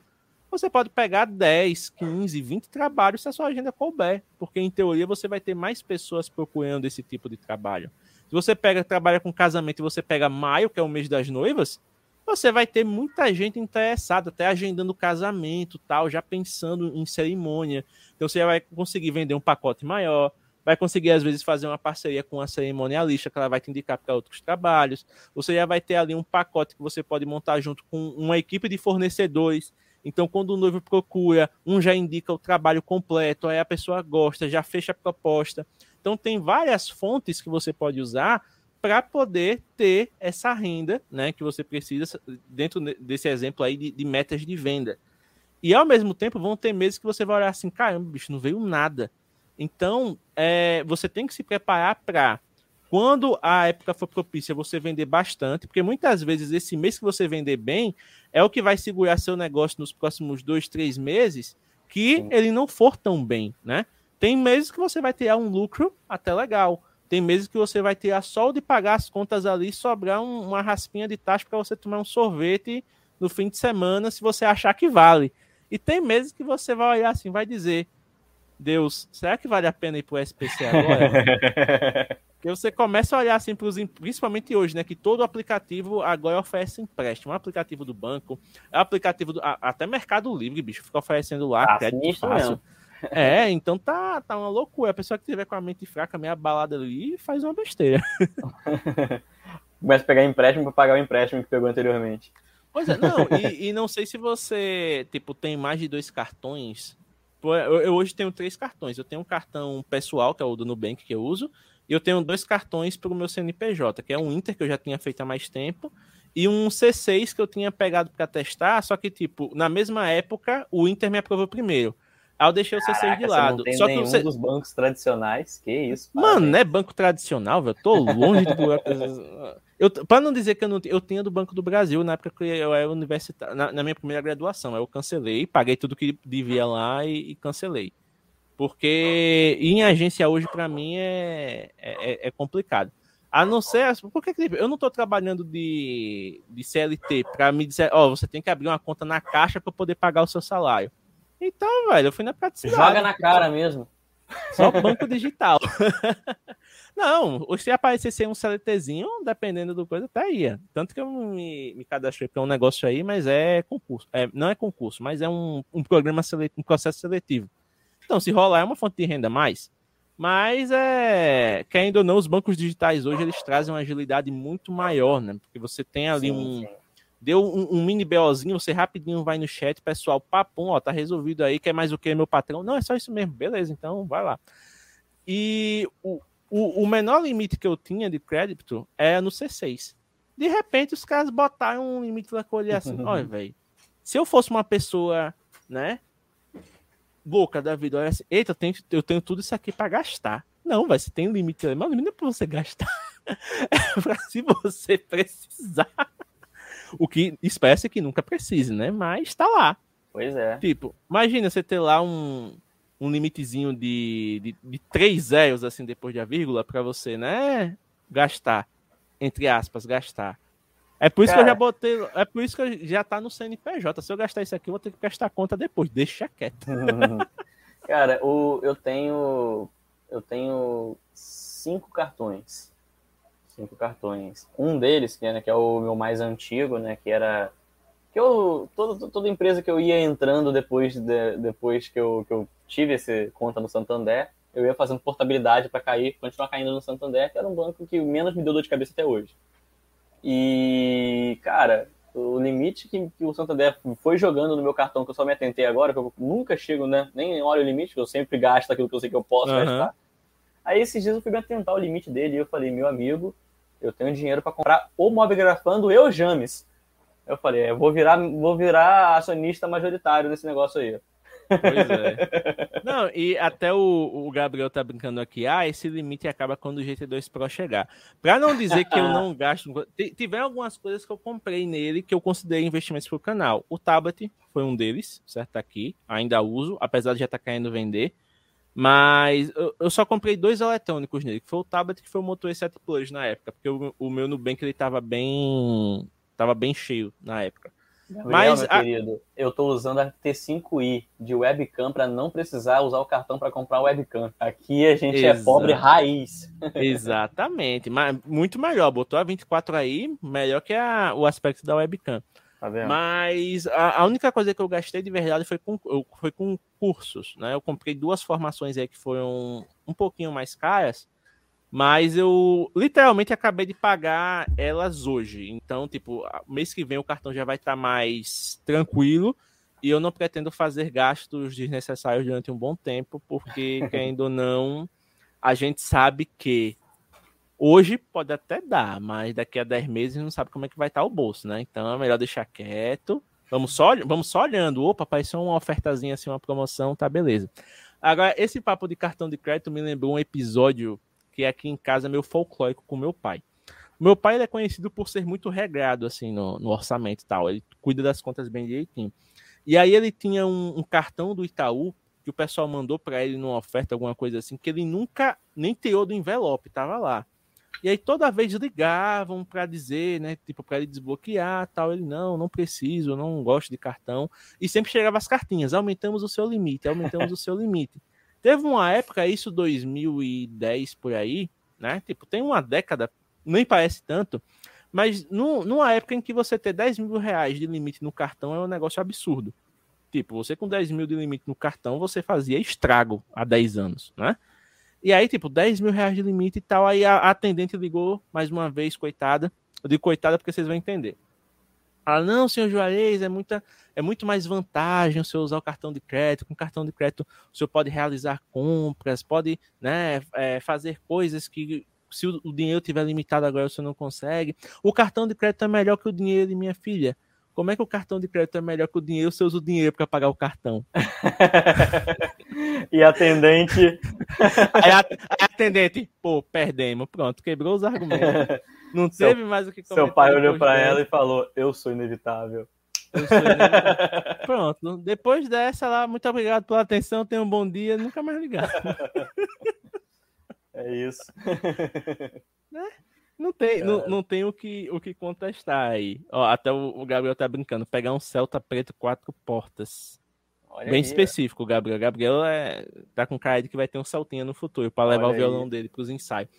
você pode pegar 10, 15, 20 trabalhos se a sua agenda couber. Porque em teoria você vai ter mais pessoas procurando esse tipo de trabalho. Se você pega trabalha com casamento e você pega maio, que é o mês das noivas, você vai ter muita gente interessada, até agendando casamento, tal, já pensando em cerimônia. Então você vai conseguir vender um pacote maior, vai conseguir às vezes fazer uma parceria com a cerimonialista que ela vai te indicar para outros trabalhos. Você já vai ter ali um pacote que você pode montar junto com uma equipe de fornecedores. Então, quando o noivo procura, um já indica o trabalho completo, aí a pessoa gosta, já fecha a proposta. Então, tem várias fontes que você pode usar para poder ter essa renda, né, que você precisa dentro desse exemplo aí de, de, metas de venda. E ao mesmo tempo vão ter meses que você vai olhar assim, caramba, bicho, não veio nada. Então, é, você tem que se preparar para quando a época for propícia você vender bastante, porque muitas vezes esse mês que você vender bem é o que vai segurar seu negócio nos próximos dois, três meses, que Sim. ele não for tão bem, né? Tem meses que você vai ter um lucro até legal. Tem meses que você vai ter a sol de pagar as contas ali e sobrar um, uma raspinha de taxa para você tomar um sorvete no fim de semana, se você achar que vale. E tem meses que você vai olhar assim, vai dizer: Deus, será que vale a pena ir para o SPC agora? [laughs] Porque você começa a olhar assim para os principalmente hoje, né? Que todo aplicativo agora oferece empréstimo. O aplicativo do banco, o aplicativo do. Até Mercado Livre, bicho, fica oferecendo lá, ah, crédito fácil. Mesmo. É, então tá, tá uma loucura. A pessoa que tiver com a mente fraca, meio abalada ali, faz uma besteira. [laughs] Começa a pegar empréstimo para pagar o empréstimo que pegou anteriormente. Pois é, não, e, e, não sei se você, tipo, tem mais de dois cartões, tipo, eu, eu, hoje tenho três cartões. Eu tenho um cartão pessoal, que é o do Nubank que eu uso, e eu tenho dois cartões para o meu CNPJ, que é um Inter que eu já tinha feito há mais tempo, e um C6 que eu tinha pegado para testar, só que, tipo, na mesma época, o Inter me aprovou primeiro. Aí eu deixei o C6 Caraca, de lado. Só que você... dos bancos tradicionais, que isso. Mano, não é banco tradicional, velho. Eu tô longe do [laughs] eu, Pra não dizer que eu não eu tinha do Banco do Brasil na época que eu era universitário, na, na minha primeira graduação. Eu cancelei, paguei tudo que devia lá e, e cancelei. Porque em agência hoje, para mim, é, é, é, complicado. A não ser. Porque eu não estou trabalhando de, de CLT para me dizer, ó, oh, você tem que abrir uma conta na caixa para poder pagar o seu salário. Então, velho, eu fui na praticidade. Joga na cara mesmo. Só banco digital. [laughs] não, se aparecesse um CLTzinho, dependendo do coisa, até ia. Tanto que eu me, me cadastrei para um negócio aí, mas é concurso. É, não é concurso, mas é um, um programa, seletivo, um processo seletivo. Então, se rolar, é uma fonte de renda a mais. Mas, é, querendo ou não, os bancos digitais hoje eles trazem uma agilidade muito maior, né? Porque você tem ali sim, um. Sim. Deu um, um, mini BOzinho, você rapidinho vai no chat, pessoal, papum, ó, tá resolvido aí, quer mais o que, meu patrão? Não, é só isso mesmo, beleza, então vai lá. E o, o, o menor limite que eu tinha de crédito é no C6. De repente, os caras botaram um limite lá que olhei assim, [laughs] olha, velho, se eu fosse uma pessoa, né, louca da vida, olha assim, eita, eu tenho, eu tenho tudo isso aqui para gastar. Não, vai, você tem um limite, mas o limite não é para você gastar. [laughs] é para se você precisar. O que espécie que nunca precise, né? Mas tá lá. Pois é. Tipo, imagina você ter lá um, um limitezinho de, de, de três zeros, assim, depois da vírgula, para você, né? Gastar. Entre aspas, gastar. É por isso Cara, que eu já botei. É por isso que já tá no CNPJ. Se eu gastar isso aqui, eu vou ter que gastar a conta depois. Deixa quieto. [laughs] Cara, o, eu tenho. Eu tenho cinco cartões. Cinco cartões. Um deles, que é, né, que é o meu mais antigo, né? Que era. Que eu. Toda, toda empresa que eu ia entrando depois, de, depois que, eu, que eu tive essa conta no Santander, eu ia fazendo portabilidade para cair, continuar caindo no Santander, que era um banco que menos me deu dor de cabeça até hoje. E, cara, o limite que, que, o Santander foi jogando no meu cartão, que eu só me atentei agora, que eu nunca chego, né? Nem olho o limite, que eu sempre gasto aquilo que eu sei que eu posso uhum. gastar. Aí esses dias eu fui me atentar o limite dele e eu falei, meu amigo, eu tenho dinheiro para comprar o Mobgrafando Eu James. Eu falei, eu vou virar, vou virar acionista majoritário nesse negócio aí. Pois é. [laughs] Não, e até o, o, Gabriel tá brincando aqui, ah, esse limite acaba quando o GT2 Pro chegar. Para não dizer que eu não [laughs] gasto, tiver algumas coisas que eu comprei nele que eu considerei investimentos pro canal. O tablet foi um deles, certo? Tá aqui, ainda uso, apesar de já estar tá caindo vender. Mas eu, eu, só comprei dois eletrônicos nele, que foi o tablet que foi o Moto E7 Plus na época, porque o, o meu Nubank ele tava bem tava bem cheio na época. Gabriel, Mas, meu a... querido, eu estou usando a T5i de webcam para não precisar usar o cartão para comprar webcam. Aqui a gente Exato. é pobre raiz. [laughs] [laughs] Exatamente, mas muito melhor. Botou a 24 aí, melhor que a, o aspecto da webcam. Tá mas a, a, única coisa que eu gastei de verdade foi com, foi com cursos, né? Eu comprei duas formações aí que foram um pouquinho mais caras mas eu literalmente acabei de pagar elas hoje. Então, tipo, mês que vem o cartão já vai estar tá mais tranquilo e eu não pretendo fazer gastos desnecessários durante um bom tempo, porque, [laughs] querendo ou não, a gente sabe que hoje pode até dar, mas daqui a 10 meses não sabe como é que vai estar tá o bolso, né? Então é melhor deixar quieto. Vamos só, vamos só olhando. Opa, apareceu uma ofertazinha assim, uma promoção, tá beleza. Agora, esse papo de cartão de crédito me lembrou um episódio que é aqui em casa meu folclórico com meu pai. Meu pai é conhecido por ser muito regrado assim no, no, orçamento e tal. Ele cuida das contas bem direitinho. E aí ele tinha um, um cartão do Itaú que o pessoal mandou para ele numa oferta, alguma coisa assim, que ele nunca nem tirou do envelope, tava lá. E aí toda vez ligavam para dizer, né, tipo para ele desbloquear, tal, ele não, não preciso, não gosto de cartão. E sempre chegava as cartinhas, aumentamos o seu limite, aumentamos o seu limite. [laughs] Teve uma época, isso 2010 por aí, né? Tipo, tem uma década, nem parece tanto, mas numa época em que você ter 10 mil reais de limite no cartão é um negócio absurdo. Tipo, você com 10 mil de limite no cartão, você fazia estrago há 10 anos, né? E aí, tipo, 10 mil reais de limite e tal. Aí a, atendente ligou mais uma vez, coitada. Eu digo coitada porque vocês vão entender. Fala, não, senhor Juarez, é, muita, é muito mais vantagem o senhor usar o cartão de crédito. Com o cartão de crédito, o senhor pode realizar compras, pode né, é, fazer coisas que, se o, o dinheiro tiver limitado agora, o senhor não consegue. O cartão de crédito é melhor que o dinheiro de minha filha. Como é que o cartão de crédito é melhor que o dinheiro se eu uso o dinheiro para pagar o cartão? [laughs] e atendente. [laughs] Aí a, a atendente, pô, perdemos. Pronto, quebrou os argumentos. [laughs] Não teve seu, mais o que comentar. Seu pai olhou para ela e falou: Eu sou inevitável. Eu sou inevitável. Pronto, depois dessa lá, muito obrigado pela atenção, tenha um bom dia, nunca mais ligar. É isso. Né? Não tem, não, não tem o, que, o que contestar aí. Ó, até o, o, Gabriel tá brincando. Pegar um Celta preto quatro portas. Olha Bem aí, específico, o Gabriel. O Gabriel é, tá com cara de que vai ter um saltinho no futuro para levar o violão aí. dele pros ensaios.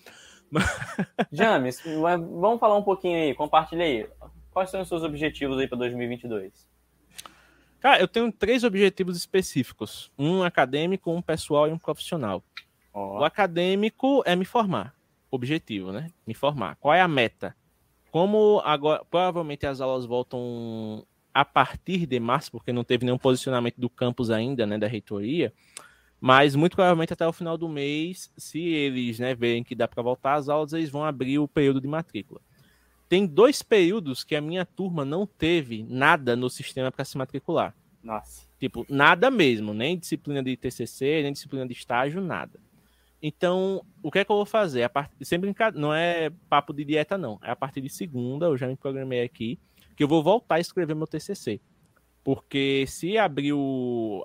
[laughs] James, vamos falar um pouquinho aí. Compartilha aí. Quais são os seus objetivos aí para 2022? Cara, eu tenho três objetivos específicos: um acadêmico, um pessoal e um profissional. Oh. O acadêmico é me formar objetivo, né? Me formar. Qual é a meta? Como agora provavelmente as aulas voltam a partir de março, porque não teve nenhum posicionamento do campus ainda, né, da reitoria, mas muito provavelmente até o final do mês, se eles, né, verem que dá para voltar às aulas, eles vão abrir o período de matrícula. Tem dois períodos que a minha turma não teve nada no sistema para se matricular. Nossa. Tipo, nada mesmo, nem disciplina de TCC, nem disciplina de estágio, nada. Então, o que é que eu vou fazer? A part... Sem brincadeira, não é papo de dieta, não. É a partir de segunda, eu já me programei aqui, que eu vou voltar a escrever meu TCC. Porque se abrir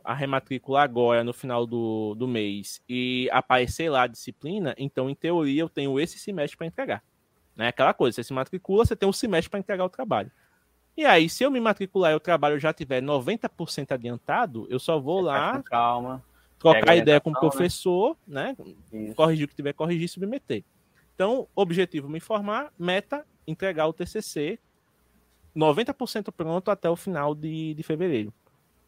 a rematrícula agora, no final do, do mês, e aparecer lá a disciplina, então, em teoria, eu tenho esse semestre para entregar. Né? Aquela coisa, você se matricula, você tem um semestre para entregar o trabalho. E aí, se eu me matricular e o trabalho já tiver 90% adiantado, eu só vou lá. calma trocar ideia com o né? professor, né? né? Corrigir o que tiver, corrigir e submeter. Então, objetivo me informar, meta entregar o TCC 90% pronto até o final de, de fevereiro.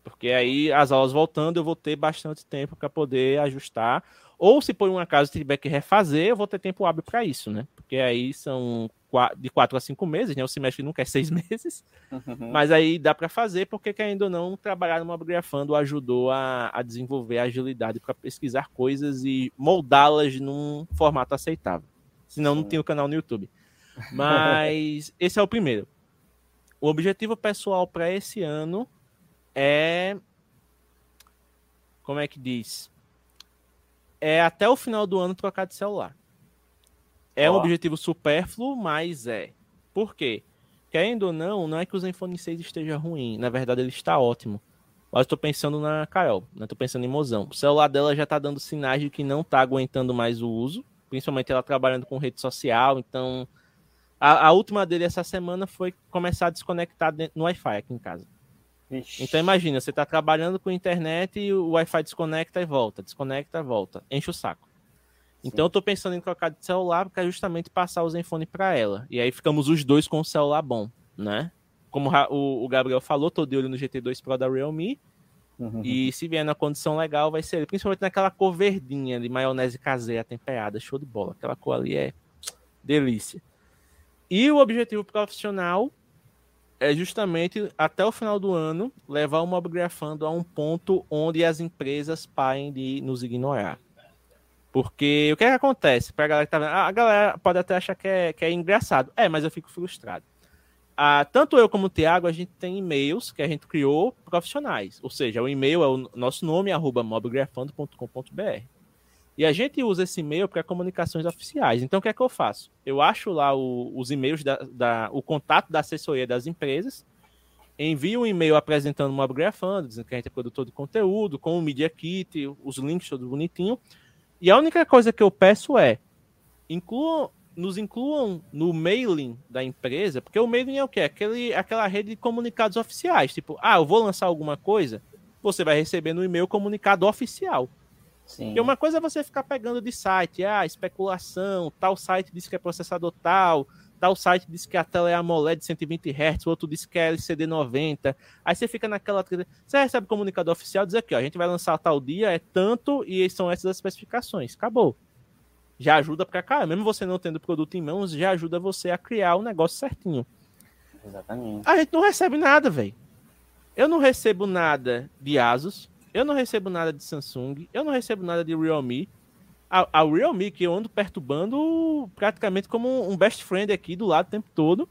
Porque aí as aulas voltando, eu vou ter bastante tempo para poder ajustar. Ou se por um acaso tiver que refazer, eu vou ter tempo hábil para isso, né? Porque aí são de quatro a cinco meses, né? O semestre nunca é seis [laughs] meses, uhum. mas aí dá para fazer, porque ainda não trabalhar no Mobigrafando ajudou a, a desenvolver a agilidade para pesquisar coisas e moldá-las num formato aceitável. Senão não tem o canal no YouTube. Mas [laughs] esse é o primeiro. O objetivo pessoal para esse ano é. Como é que diz? É até o final do ano trocar de celular. É um objetivo supérfluo, mas é. Por quê? Querendo ou não, não é que o Zenfone 6 esteja ruim. Na verdade, ele está ótimo. Mas estou pensando na Carol, né? Tô pensando em Mozão. O celular dela já está dando sinais de que não está aguentando mais o uso. Principalmente ela trabalhando com rede social. Então, a, a última dele essa semana foi começar a desconectar no Wi-Fi aqui em casa. Ixi. Então imagina, você está trabalhando com internet e o Wi-Fi desconecta e volta, desconecta e volta. Enche o saco. Então eu tô pensando em trocar de celular para justamente passar o Zenfone para ela. E aí ficamos os dois com um celular bom, né? Como o, Gabriel falou, tô de olho no GT2 Pro da Realme. Uhum. E se vier na condição legal, vai ser ele. Principalmente naquela cor verdinha de maionese caseira temperada. Show de bola. Aquela cor ali é delícia. E o objetivo profissional é justamente até o final do ano levar o Mobgrafando a um ponto onde as empresas parem de nos ignorar. Porque o que, é que acontece? Pra galera que tá vendo, a galera pode até achar que é, que é engraçado. É, mas eu fico frustrado. Ah, tanto eu como o Thiago, a gente tem e-mails que a gente criou profissionais. Ou seja, o e-mail é o nosso nome, arroba mobgrafando.com.br. E a gente usa esse e-mail para comunicações oficiais. Então, o que é que eu faço? Eu acho lá o, os e-mails, da, da, o contato da assessoria das empresas, envio um e-mail apresentando o Mobgrafando, dizendo que a gente é produtor de conteúdo, com o Media Kit, os links tudo bonitinho. E a única coisa que eu peço é incluam, nos incluam no mailing da empresa, porque o mailing é o quê? Aquele, aquela rede de comunicados oficiais. Tipo, ah, eu vou lançar alguma coisa, você vai receber no e-mail comunicado oficial. Sim. Porque uma coisa é você ficar pegando de site, ah, especulação, tal site diz que é processador tal, tal site diz que a tela é AMOLED de 120 Hz, o outro diz que é LCD 90. Aí você fica naquela. Você recebe o comunicador oficial diz aqui, ó, a gente vai lançar tal dia, é tanto e são essas as especificações. Acabou. Já ajuda pra cá, mesmo você não tendo o produto em mãos, já ajuda você a criar o negócio certinho. Exatamente. A gente não recebe nada, velho. Eu não recebo nada de Asus, eu não recebo nada de Samsung, eu não recebo nada de Realme. A, a Realme, que eu ando perturbando praticamente como um best friend aqui do lado o tempo todo,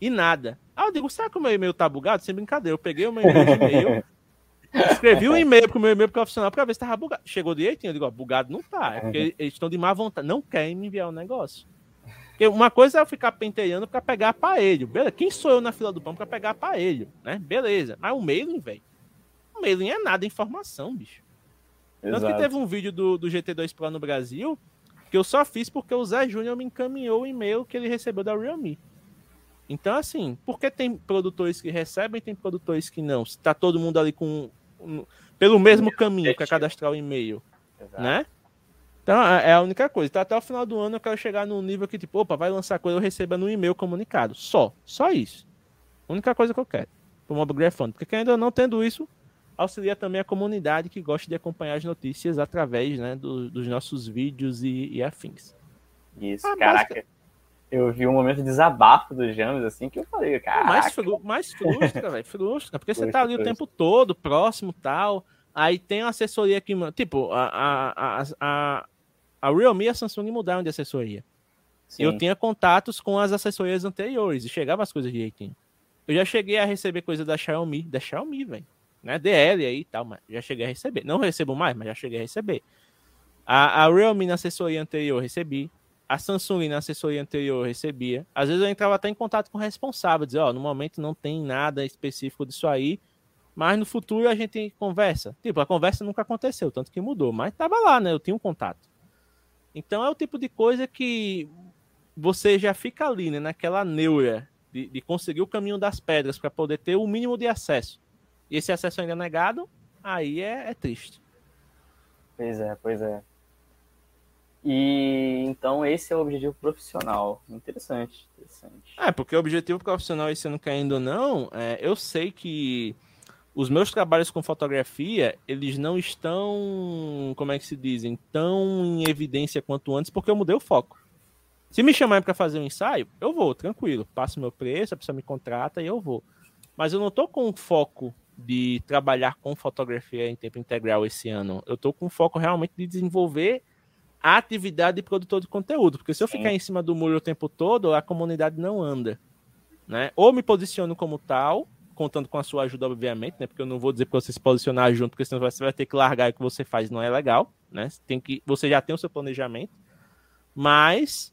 e nada. Ah, eu digo, será que o meu e-mail tá bugado? Sem brincadeira, eu peguei o meu e-mail, [laughs] escrevi um e-mail pro meu e-mail profissional pra ver se tava bugado. Chegou direitinho, eu digo, ó, bugado não tá, é porque eles estão de má vontade, não querem me enviar o um negócio. Porque uma coisa é eu ficar penteando para pegar aparelho. Beleza? Quem sou eu na fila do pão para pegar aparelho? Né? Beleza. Mas o mailing, velho. O mailing é nada, é informação, bicho. Exato. Tanto que teve um vídeo do, do GT2 Pro no Brasil que eu só fiz porque o Zé Júnior me encaminhou o e-mail que ele recebeu da Realme. Então, assim, porque tem produtores que recebem tem produtores que não? Se tá todo mundo ali com. Um, pelo mesmo caminho que é cadastrar o e-mail. Né? Então, é, é a única coisa. Então, até o final do ano eu quero chegar num nível que, tipo, opa, vai lançar coisa, eu receba no e-mail comunicado. Só. Só isso. Única coisa que eu quero. Pro Mobile Grafone. Porque ainda não tendo isso, auxilia também a comunidade que gosta de acompanhar as notícias através né, do, dos nossos vídeos e, e afins. Isso, ah, caraca. Eu vi um momento de desabafo dos James, assim, que eu falei, cara. Mais, fru mais frustra, velho. Frustra. Porque você tá ali o tempo todo, próximo tal. Aí tem uma assessoria que. Tipo, a, a, a, a a Realme e a Samsung mudaram de assessoria. Sim. Eu tinha contatos com as assessorias anteriores e chegava as coisas direitinho. Eu já cheguei a receber coisa da Xiaomi, da Xiaomi, velho. Né? DL aí e tal, mas já cheguei a receber. Não recebo mais, mas já cheguei a receber. A, a Realme na assessoria anterior recebi. A Samsung na assessoria anterior recebia. Às vezes eu entrava até em contato com o responsável, dizer, ó, oh, no momento não tem nada específico disso aí, mas no futuro a gente conversa. Tipo, a conversa nunca aconteceu, tanto que mudou, mas tava lá, né? Eu tinha um contato. Então é o tipo de coisa que você já fica ali, né, naquela neura de, de conseguir o caminho das pedras para poder ter o mínimo de acesso. E esse acesso ainda negado, aí é, é triste. Pois é, pois é. E então esse é o objetivo profissional. Interessante, interessante. É, porque o objetivo profissional, esse ano caindo ou não, é, eu sei que os meus trabalhos com fotografia, eles não estão, como é que se dizem, tão em evidência quanto antes, porque eu mudei o foco. Se me chamarem para fazer um ensaio, eu vou, tranquilo. Passo meu preço, a pessoa me contrata e eu vou. Mas eu não estou com foco de trabalhar com fotografia em tempo integral esse ano. Eu estou com foco realmente de desenvolver a atividade de produtor de conteúdo. Porque se eu ficar em cima do muro o tempo todo, a comunidade não anda. Né? Ou me posiciono como tal, contando com a sua ajuda, obviamente, né? Porque eu não vou dizer para você se posicionar junto, porque senão você vai ter que largar o que você faz, não é legal, né? Tem que, você já tem o seu planejamento, mas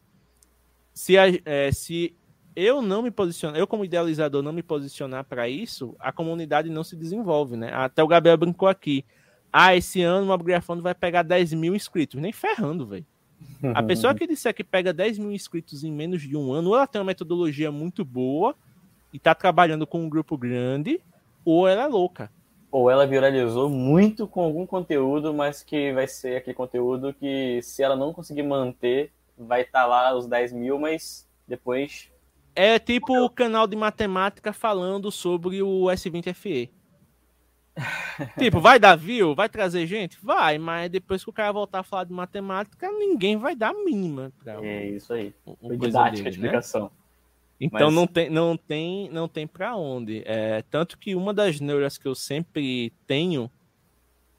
se, a, é, se eu não me posicionar, eu como idealizador não me posicionar para isso, a comunidade não se desenvolve, né? Até o Gabriel brincou aqui. Ah, esse ano o Upgrafando vai pegar 10 mil inscritos. Nem ferrando, velho. A pessoa que disser que pega 10 mil inscritos em menos de um ano, ou ela tem uma metodologia muito boa, e tá trabalhando com um grupo grande, ou ela é louca. Ou ela viralizou muito com algum conteúdo, mas que vai ser aquele conteúdo que, se ela não conseguir manter, vai estar tá lá os 10 mil, mas depois. É tipo o canal de matemática falando sobre o S20 FE. [laughs] tipo, vai dar view? Vai trazer gente? Vai, mas depois que o cara voltar a falar de matemática, ninguém vai dar mínima. Pra é isso aí. Um, didática, dele, né? explicação. Né? Então Mas... não tem, não tem, não tem para onde. É, tanto que uma das neuras que eu sempre tenho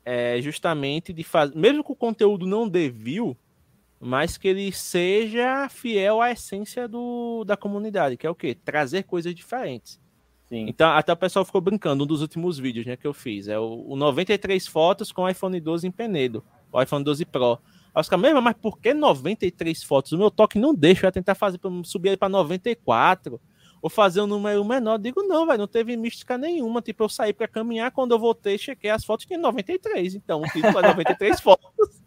é justamente de fazer, mesmo que o conteúdo não dê view, mas que ele seja fiel à essência do, da comunidade, que é o quê? Trazer coisas diferentes. Sim. Então, até o pessoal ficou brincando, um dos últimos vídeos né, que eu fiz, é o, o 93 fotos com o iPhone 12 em Penedo, o iPhone 12 Pro. Aí os caras, mesmo, mas por que 93 fotos? O meu toque não deixa, eu ia tentar fazer, subir ele para 94, ou fazer um número menor. Eu digo, não, velho, não teve mística nenhuma. Tipo, eu saí para caminhar, quando eu voltei, chequei as fotos, tinha 93. Então, o título é 93 [laughs] fotos.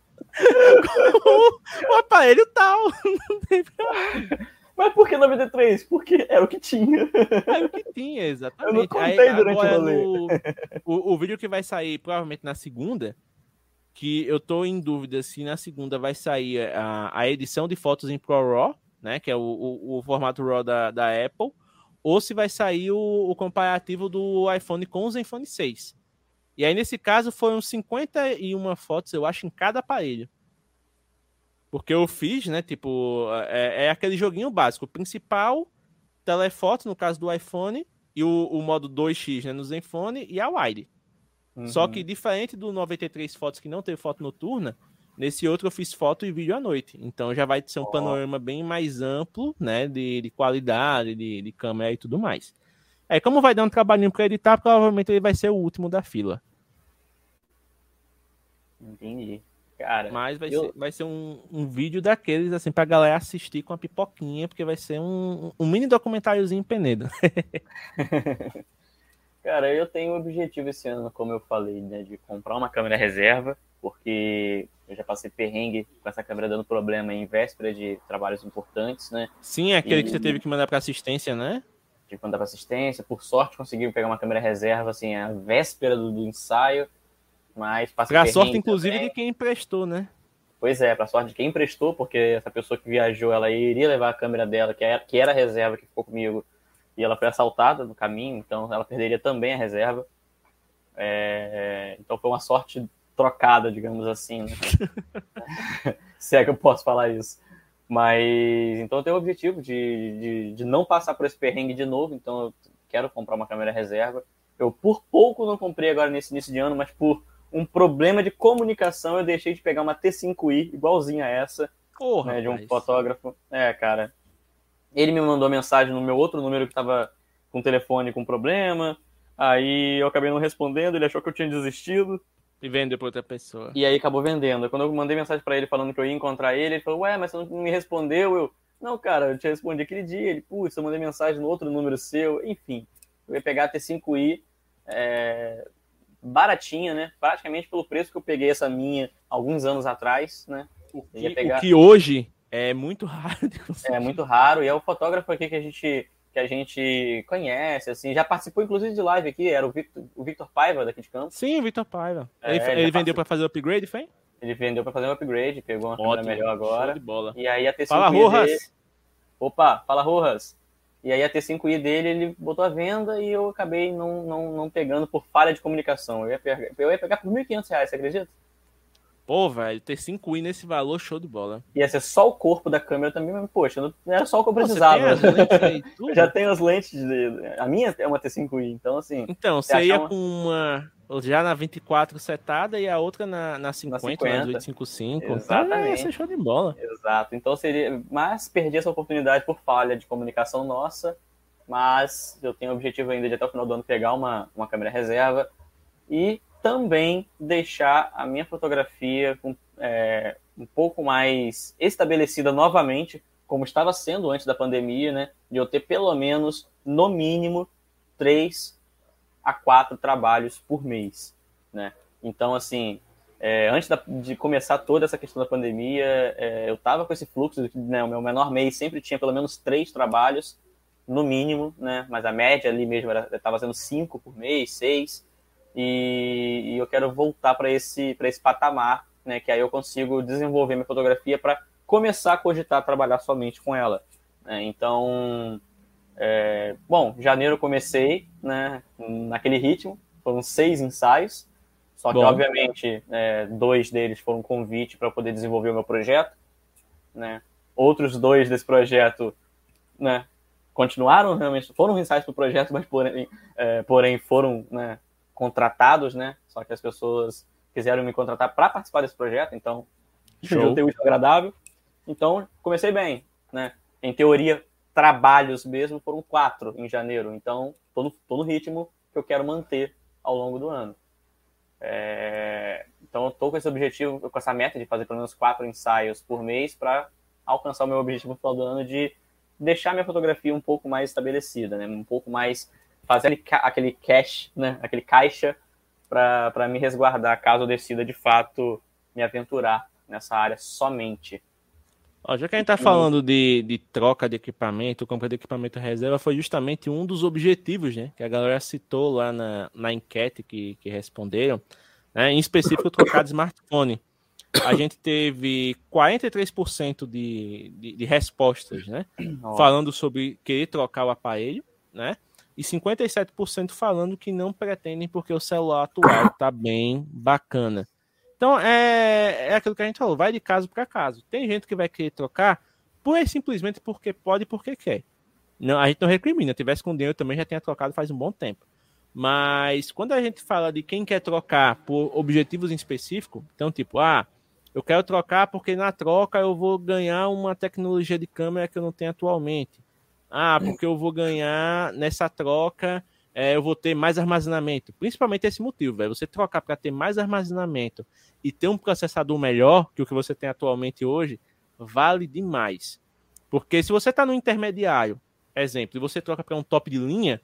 O, o aparelho tal. Não tem problema. Mas por que 93? Porque era o que tinha. Era o que tinha, exatamente. Eu não contei Aí, durante o, o, o vídeo que vai sair provavelmente na segunda que eu tô em dúvida se na segunda vai sair a, a edição de fotos em ProRAW, né, que é o, o, o formato RAW da, da Apple, ou se vai sair o, o, comparativo do iPhone com os iPhone 6. E aí, nesse caso, foram 51 fotos, eu acho, em cada aparelho. Porque eu fiz, né, tipo, é, é aquele joguinho básico. Principal telefoto, no caso do iPhone, e o, o modo 2x né, no Zenfone, e a wide. Uhum. Só que diferente do 93 fotos que não teve foto noturna, nesse outro eu fiz foto e vídeo à noite. Então já vai ser um oh. panorama bem mais amplo, né? De, de qualidade, de, de câmera e tudo mais. É, como vai dar um trabalhinho para editar, provavelmente ele vai ser o último da fila. Entendi. Cara, Mas vai eu... ser, vai ser um, um vídeo daqueles, assim, pra galera assistir com a pipoquinha, porque vai ser um, um mini documentáriozinho Penedo. [laughs] Cara, eu tenho um objetivo esse ano, como eu falei, né, de comprar uma câmera reserva, porque eu já passei perrengue com essa câmera dando problema em véspera de trabalhos importantes, né? Sim, aquele e... que você teve que mandar para assistência, né? Tive que mandar para assistência. Por sorte, consegui pegar uma câmera reserva, assim, a véspera do, do ensaio. Mas passei Pra sorte, inclusive, também. de quem emprestou, né? Pois é, pra sorte de quem emprestou, porque essa pessoa que viajou, ela iria levar a câmera dela, que era, que era a reserva que ficou comigo, e ela foi assaltada no caminho, então ela perderia também a reserva. É, então foi uma sorte trocada, digamos assim, né? [laughs] [laughs] se é que eu posso falar isso. Mas então eu tenho o objetivo de, de, de, não passar por esse perrengue de novo, então eu quero comprar uma câmera reserva. Eu por pouco não comprei agora nesse início de ano, mas por um problema de comunicação eu deixei de pegar uma T5i igualzinha a essa, né, de um fotógrafo. É, cara, ele me mandou mensagem no meu outro número que estava com o telefone com problema. Aí eu acabei não respondendo, ele achou que eu tinha desistido. E vendeu para outra pessoa. E aí acabou vendendo. Quando eu mandei mensagem para ele falando que eu ia encontrar ele, ele falou: Ué, mas você não me respondeu? Eu, não, cara, eu te respondi aquele dia. Ele, putz, eu mandei mensagem no outro número seu. Enfim, eu ia pegar a T5i é, baratinha, né? Praticamente pelo preço que eu peguei essa minha alguns anos atrás, né? O que, pegar... o que hoje é muito raro. É muito raro, e é o fotógrafo aqui que a gente que a gente conhece, assim, já participou inclusive de live aqui, era o Victor, o Victor Paiva daqui de Campos. Sim, o Victor Paiva. É, ele, ele vendeu para fazer o upgrade, foi? Ele vendeu para fazer um upgrade, pegou uma Ótimo, câmera melhor agora. de bola. E aí a T5i Fala, Rojas! Dele... Opa, fala, Rojas! E aí a T5i dele, ele botou a venda e eu acabei não, não, não pegando por falha de comunicação. Eu ia pegar, eu ia pegar por R$ 1.500, você acredita? Pô, velho, ter 5i nesse valor, show de bola. Ia ser só o corpo da câmera também, mas, poxa, não era só o que eu precisava. Aí, [laughs] já tenho as lentes. De... A minha é uma T5i, então assim. Então, você ia uma... com uma. Já na 24 setada e a outra na, na 50, na 50. na 855. Exatamente. Então, ia ser show de bola. Exato. Então seria. Mas perdi essa oportunidade por falha de comunicação nossa. Mas eu tenho o objetivo ainda de até o final do ano pegar uma, uma câmera reserva. E também deixar a minha fotografia com, é, um pouco mais estabelecida novamente, como estava sendo antes da pandemia, né? De eu ter pelo menos, no mínimo, três a quatro trabalhos por mês, né? Então, assim, é, antes da, de começar toda essa questão da pandemia, é, eu estava com esse fluxo, né, o meu menor mês sempre tinha pelo menos três trabalhos, no mínimo, né? Mas a média ali mesmo estava sendo cinco por mês, seis e, e eu quero voltar para esse, esse patamar, né, que aí eu consigo desenvolver minha fotografia para começar a cogitar trabalhar somente com ela. Né? Então, é, bom, janeiro eu comecei né, naquele ritmo, foram seis ensaios, só que, bom. obviamente, é, dois deles foram convite para poder desenvolver o meu projeto. Né? Outros dois desse projeto né, continuaram realmente, foram ensaios para o projeto, mas porém, é, porém foram né, contratados, né? Só que as pessoas quiseram me contratar para participar desse projeto, então tenho isso agradável. Então comecei bem, né? Em teoria, trabalhos mesmo foram quatro em janeiro, então tô no, tô no ritmo que eu quero manter ao longo do ano. É... Então eu tô com esse objetivo, com essa meta de fazer pelo menos quatro ensaios por mês para alcançar o meu objetivo no final do ano de deixar minha fotografia um pouco mais estabelecida, né? Um pouco mais fazer aquele cache, né, aquele caixa para me resguardar caso eu decida de fato me aventurar nessa área somente. Ó, já que a gente está falando de, de troca de equipamento, compra de equipamento reserva, foi justamente um dos objetivos, né? Que a galera citou lá na, na enquete que, que responderam, né? Em específico, trocar de smartphone. A gente teve 43% de, de, de respostas, né? Falando sobre querer trocar o aparelho, né? E 57% falando que não pretendem porque o celular atual está bem bacana. Então é, é aquilo que a gente falou, vai de caso para caso. Tem gente que vai querer trocar e simplesmente porque pode e porque quer. Não, a gente não recrimina. Se tivesse com dinheiro também já tinha trocado faz um bom tempo. Mas quando a gente fala de quem quer trocar por objetivos em específico, então, tipo, ah, eu quero trocar porque na troca eu vou ganhar uma tecnologia de câmera que eu não tenho atualmente. Ah, porque eu vou ganhar nessa troca, é, eu vou ter mais armazenamento. Principalmente esse motivo, velho. Você trocar para ter mais armazenamento e ter um processador melhor que o que você tem atualmente hoje, vale demais. Porque se você está no intermediário, exemplo, e você troca para um top de linha,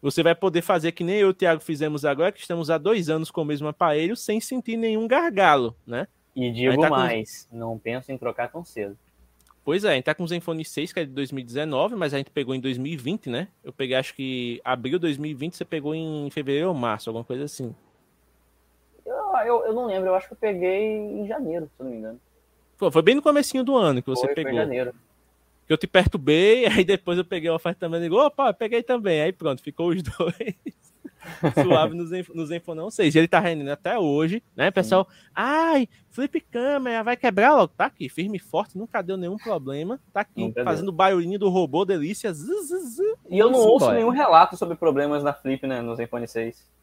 você vai poder fazer que nem eu e o Thiago fizemos agora, que estamos há dois anos com o mesmo aparelho, sem sentir nenhum gargalo, né? E digo tá mais, com... não penso em trocar tão cedo. Pois é, a gente tá com o Zenfone 6, que é de 2019, mas a gente pegou em 2020, né? Eu peguei, acho que abril de 2020, você pegou em fevereiro ou março, alguma coisa assim. Eu, eu, eu não lembro, eu acho que eu peguei em janeiro, se eu não me engano. Foi, foi bem no comecinho do ano que você foi, pegou. Foi em janeiro que eu te perturbei, [laughs] aí depois eu peguei a oferta também e digo, opa, peguei também. Aí pronto, ficou os [laughs] dois [laughs] suave no, Zenf no Zenfone 6. Ele tá rendendo até hoje, né, pessoal? Sim. Ai, flip câmera, vai quebrar logo. Tá aqui, firme e forte, nunca deu nenhum problema. Tá aqui, fazendo o barulhinho do robô, delícia. e eu não ouço nenhum relato sobre problemas na flip, né, no Zenfone 6.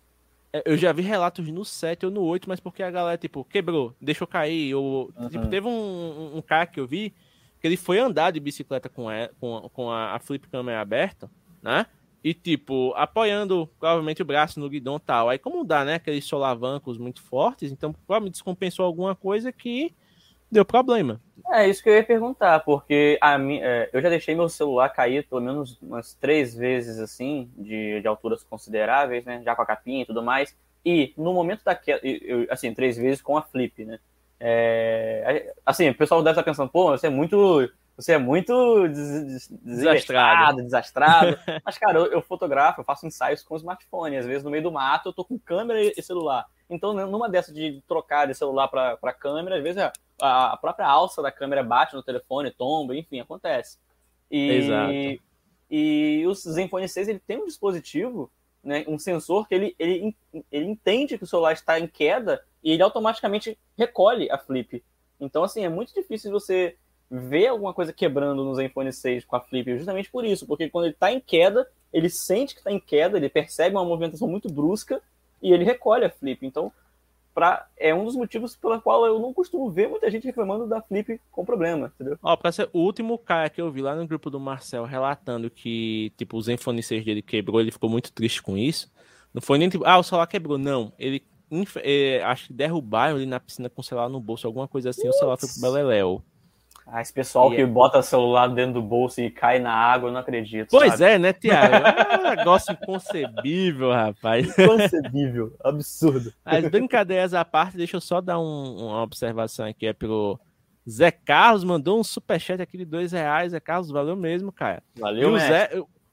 É, eu já vi relatos no 7 ou no 8, mas porque a galera, tipo, quebrou, deixou cair. Ou, uhum. tipo, teve um, um cara que eu vi que ele foi andar de bicicleta com a, com, com a, a flip câmera aberta, né? E, tipo, apoiando provavelmente o braço no guidão tal. Aí, como dá, né? Aqueles solavancos muito fortes, então provavelmente descompensou alguma coisa que deu problema. É isso que eu ia perguntar, porque a minha, é, eu já deixei meu celular cair pelo menos umas três vezes, assim, de, de alturas consideráveis, né? Já com a capinha e tudo mais. E no momento da queda, assim, três vezes com a flip, né? É, assim, o pessoal deve estar pensando, pô, você é muito. Você é muito des, desastrado, desastrado. [laughs] Mas, cara, eu, eu, fotografo, eu faço ensaios com smartphone. Às vezes, no meio do mato, eu tô com câmera e celular. Então, numa dessas de trocar de celular para câmera, às vezes a, a, própria alça da câmera bate no telefone, tomba, enfim, acontece. E, Exato. E o Zenfone 6 ele tem um dispositivo, né, um sensor que ele, ele, ele entende que o celular está em queda e ele automaticamente recolhe a flip. Então, assim, é muito difícil você ver alguma coisa quebrando no Zenfone 6 com a flip, justamente por isso, porque quando ele está em queda, ele sente que está em queda, ele percebe uma movimentação muito brusca e ele recolhe a flip. Então, pra, é um dos motivos pela qual eu não costumo ver muita gente reclamando da flip com problema, entendeu? Ó, pra ser o último cara que eu vi lá no grupo do Marcel relatando que, tipo, o Zenfone 6 dele quebrou, ele ficou muito triste com isso. Não foi nem tipo, ah, o celular quebrou. Não, ele é, acho que derrubaram ali na piscina com o celular no bolso, alguma coisa assim, Ups. o celular foi pro Beleléu. Ah, esse pessoal e que é... bota celular dentro do bolso e cai na água, eu não acredito. Pois sabe? é, né, Tiago? É um negócio inconcebível, rapaz. Inconcebível, absurdo. As brincadeiras à parte, deixa eu só dar um, uma observação aqui, é pelo Zé Carlos, mandou um superchat aqui de dois reais. Zé Carlos, valeu mesmo, cara. Valeu, e o Zé,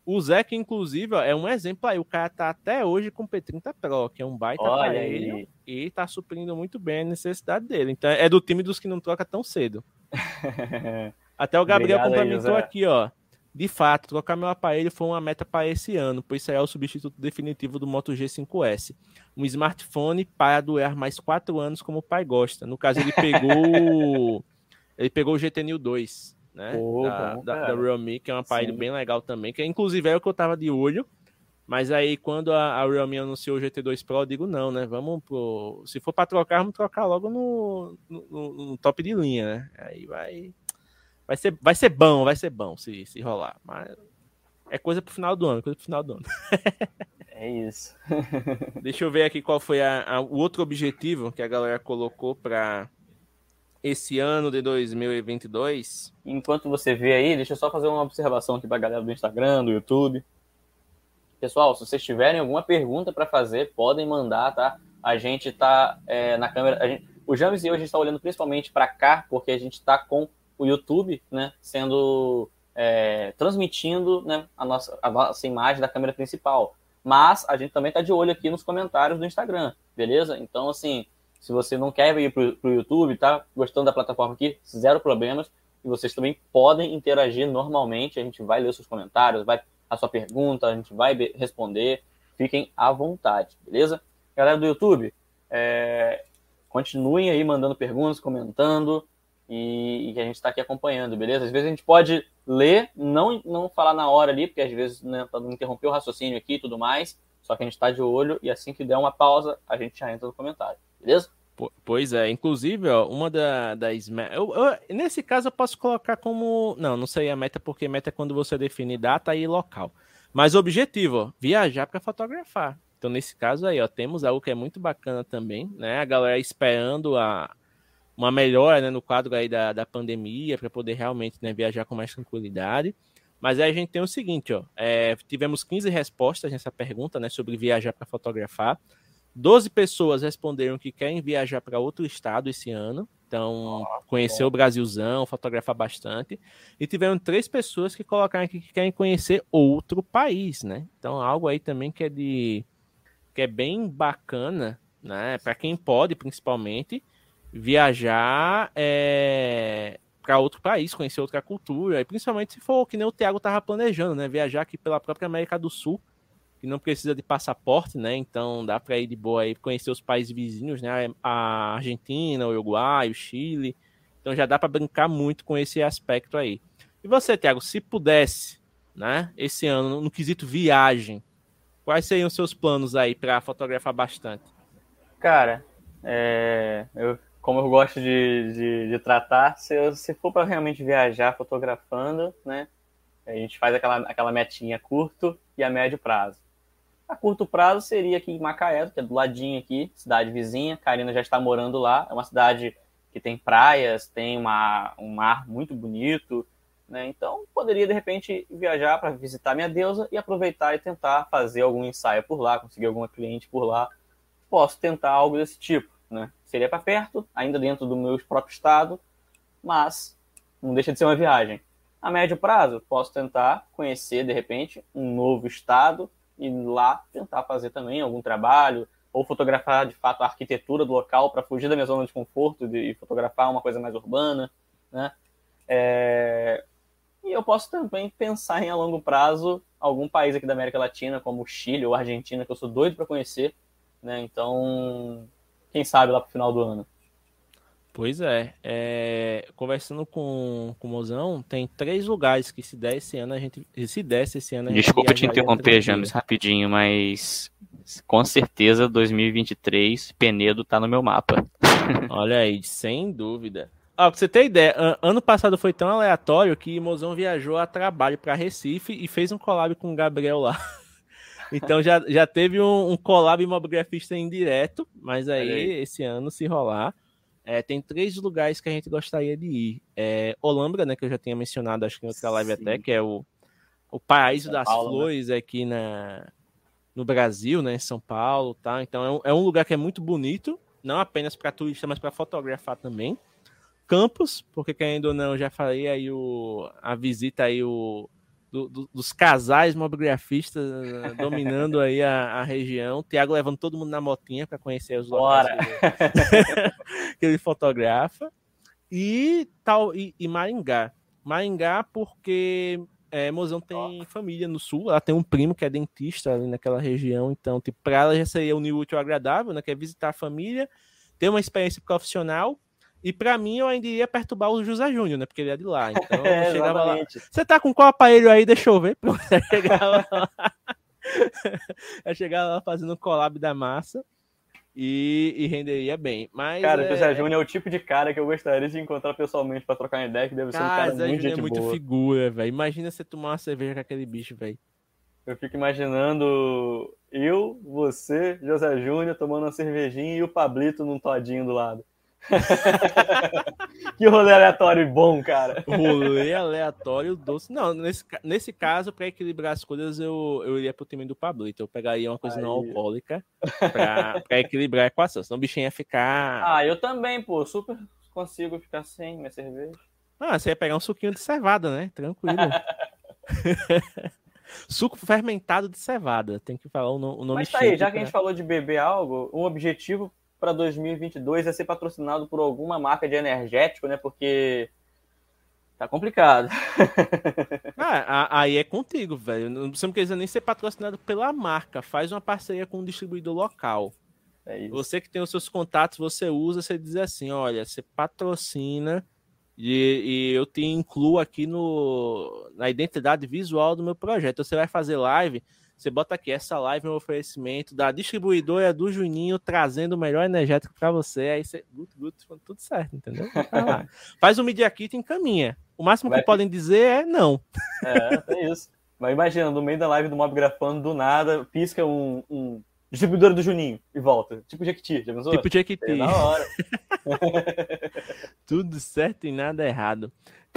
o Zé, que inclusive ó, é um exemplo aí, o cara tá até hoje com o P30 Pro, que é um baita Olha aparelho aí. e tá suprindo muito bem a necessidade dele. Então é do time dos que não troca tão cedo. [laughs] até o Gabriel Obrigado complementou aí, aqui, ó. De fato, trocar meu aparelho foi uma meta para esse ano, pois será o substituto definitivo do Moto G5S. Um smartphone para durar mais quatro anos como o pai gosta. No caso, ele pegou. [laughs] ele pegou o GT New 2 né? Pô, da, bom, da, da, Realme, que é uma aparelho bem legal também, que inclusive é o que eu tava de olho. Mas aí, quando a, a Realme anunciou o GT2 Pro, eu digo não, né? Vamos pro. Se for para trocar, vamos trocar logo no, no, no, top de linha, né? Aí vai. Vai ser, vai ser bom, vai ser bom se, se rolar. Mas é coisa pro final do ano, coisa pro final do ano. é isso. [laughs] [laughs] Deixa eu ver aqui qual foi a, a, o outro objetivo que a galera colocou para esse ano de 2022. Enquanto você vê aí, deixa eu só fazer uma observação aqui para a galera do Instagram, do YouTube. Pessoal, se vocês tiverem alguma pergunta para fazer, podem mandar, tá? A gente tá é, na câmera. Gente, o James e eu, a gente está olhando principalmente para cá, porque a gente está com o YouTube, né? Sendo. É, transmitindo né, a, nossa, a nossa imagem da câmera principal. Mas a gente também está de olho aqui nos comentários do Instagram, beleza? Então, assim, se você não quer ir para o YouTube, tá gostando da plataforma aqui, zero problemas. E vocês também podem interagir normalmente. A gente vai ler seus comentários, vai a sua pergunta, a gente vai responder. Fiquem à vontade, beleza? Galera do YouTube, é... continuem aí mandando perguntas, comentando. e, a gente está aqui acompanhando, beleza? Às vezes a gente pode ler, não, não falar na hora ali, porque às vezes né, não interromper o raciocínio aqui e tudo mais, só que a gente está de olho e assim que der uma pausa, a gente já entra no comentário, beleza? Pois é, inclusive, ó, uma da, das eu, eu, nesse caso eu posso colocar como. Não, não sei a meta, porque meta é quando você define data e local. Mas objetivo, ó, viajar para fotografar. Então, nesse caso aí, ó, temos algo que é muito bacana também, né? A galera esperando a, uma melhora né, no quadro aí da, da pandemia para poder realmente né, viajar com mais tranquilidade. Mas aí a gente tem o seguinte, ó, é, tivemos 15 respostas nessa pergunta, né, sobre viajar para fotografar. 12 pessoas responderam que querem viajar para outro estado esse ano. Então, oh, conhecer o Brasilzão, fotografar bastante. E tiveram três pessoas que colocaram aqui que querem conhecer outro país, né? Então, algo aí também que é de que é bem bacana, né? Para quem pode, principalmente, viajar é, para outro país, conhecer outra cultura, e principalmente se for que nem o Thiago estava planejando, né? Viajar aqui pela própria América do Sul que não precisa de passaporte, né? Então dá para ir de boa aí conhecer os países vizinhos, né? A Argentina, o Uruguai, o Chile. Então já dá para brincar muito com esse aspecto aí. E você, Thiago, se pudesse, né? Esse ano no, quesito viagem, quais seriam os seus planos aí para fotografar bastante? Cara, é, eu, como eu gosto de, de, de tratar, se, eu, se for para realmente viajar fotografando, né? A gente faz aquela, aquela metinha curto e a médio prazo. A curto prazo seria aqui em Macaé, que é do ladinho aqui, cidade vizinha. Karina já está morando lá. É uma cidade que tem praias, tem uma, um mar muito bonito. Né? Então, poderia de repente viajar para visitar minha deusa e aproveitar e tentar fazer algum ensaio por lá, conseguir alguma cliente por lá. Posso tentar algo desse tipo. Né? Seria para perto, ainda dentro do meu próprio estado, mas não deixa de ser uma viagem. A médio prazo, posso tentar conhecer de repente um novo estado e lá tentar fazer também algum trabalho, ou fotografar de fato a arquitetura do local para fugir da minha zona de conforto e fotografar uma coisa mais urbana, né? É... E eu posso também pensar em a longo prazo algum país aqui da América Latina, como Chile ou Argentina, que eu sou doido para conhecer, né? Então, quem sabe lá para o final do ano. Pois é, é, conversando com, com o Mozão, tem três lugares que se der esse ano a gente. Se desse esse ano a gente. Desculpa te interromper, James, rapidinho, mas com certeza 2023 Penedo tá no meu mapa. [laughs] Olha aí, sem dúvida. Ah, pra você ter ideia, ano passado foi tão aleatório que Mozão viajou a trabalho para Recife e fez um collab com o Gabriel lá. [laughs] Então já, já teve um, um collab imobiligrafista indireto, mas aí, aí, esse ano, se rolar, é, tem três lugares que a gente gostaria de ir. É, Olambra, né, que eu já tinha mencionado, acho que em outra live Sim. até, que é o, o paraíso das Paulo, né? flores né? aqui na, no Brasil, né, em São Paulo, tá? Então é um, é um lugar que é muito bonito, não apenas para turista, mas para fotografar também. Campos, porque querendo ou não, já falei aí o, a visita aí o do, do, dos casais mobigrafistas eh, dominando aí a, a região. Tiago levando todo mundo na motinha para conhecer os locais [laughs] que ele fotografa. E tal e, e Maringá. Maringá porque é, Mozão tem família no sul, ela tem um primo que é dentista ali naquela região, então tipo, para ela já seria um útil agradável, né? Quer visitar a família, ter uma experiência profissional e para mim, eu ainda iria perturbar o José Júnior, né? Porque ele é de lá. [laughs] Então, é, chegava lá. Você tá com qual aparelho aí? Deixa eu ver. [laughs] Eu chegava lá, [laughs] eu chegava lá fazendo o collab da massa e, e renderia bem. Mas, cara, o José Júnior é o tipo de cara que eu gostaria de encontrar pessoalmente para trocar uma ideia, que deve ser um cara Zé muito Júnior é muito boa. figura, velho. Imagina você tomar uma cerveja com aquele bicho, velho. Eu fico imaginando eu, você, José Júnior tomando uma cervejinha e o Pablito num todinho do lado. [laughs] que rolê aleatório bom, cara. Rolê aleatório doce. Não, nesse, nesse caso, para equilibrar as coisas, eu, eu iria pro time do Pablito. Eu pegaria uma coisa Aí. não alcoólica pra, pra equilibrar a equação. Senão o bichinho ia ficar. Ah, eu também, pô. Super consigo ficar sem minha cerveja. Ah, você ia pegar um suquinho de cevada, né? Tranquilo. [laughs] Suco fermentado de cevada. Tem que falar o, nome Mas tá aí, já que a gente falou de beber algo, um objetivo para 2022 é ser patrocinado por alguma marca de energético, né? Porque tá complicado. [laughs] ah, aí é contigo, velho. Não precisa nem ser patrocinado pela marca. Faz uma parceria com um distribuidor local. É você que tem os seus contatos, você usa, você diz assim: olha, você patrocina E, e, eu te incluo aqui no, na identidade visual do meu projeto. Você vai fazer live, você bota aqui, essa live é um oferecimento da distribuidora do Juninho, trazendo o melhor energético para você. Aí você, gut, gut, tudo certo, entendeu? [laughs] Faz o Media Kit e encaminha. O máximo vai que podem dizer é não. É, é isso. Mas imagina, no meio da live do Mob Grafando, do nada, pisca um, um distribuidor do Juninho e volta. Tipo Jequiti, já pensou? Tipo Jequiti. É na hora. [laughs] Tudo certo e nada errado.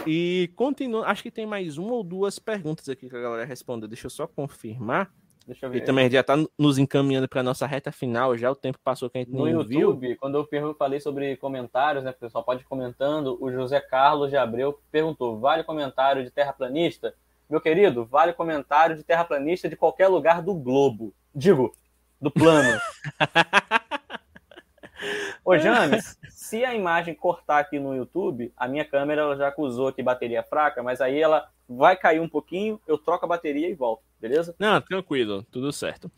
E continua, acho que tem mais uma ou duas perguntas aqui que a galera respondeu. Deixa eu só confirmar. Deixa eu ver. E também já está nos encaminhando para nossa reta final, já o tempo passou que a gente no não YouTube, viu. quando eu falei sobre comentários, né, pessoal pode ir comentando, o José Carlos de Abreu perguntou: "Vale comentário de terraplanista?" Meu querido, vale comentário de terraplanista de qualquer lugar do globo. Digo, do plano. [laughs] Ô, James, se a imagem cortar aqui no YouTube, a minha câmera já acusou aqui bateria fraca, mas aí ela vai cair um pouquinho, eu troco a bateria e volto, beleza? Não, tranquilo, tudo certo.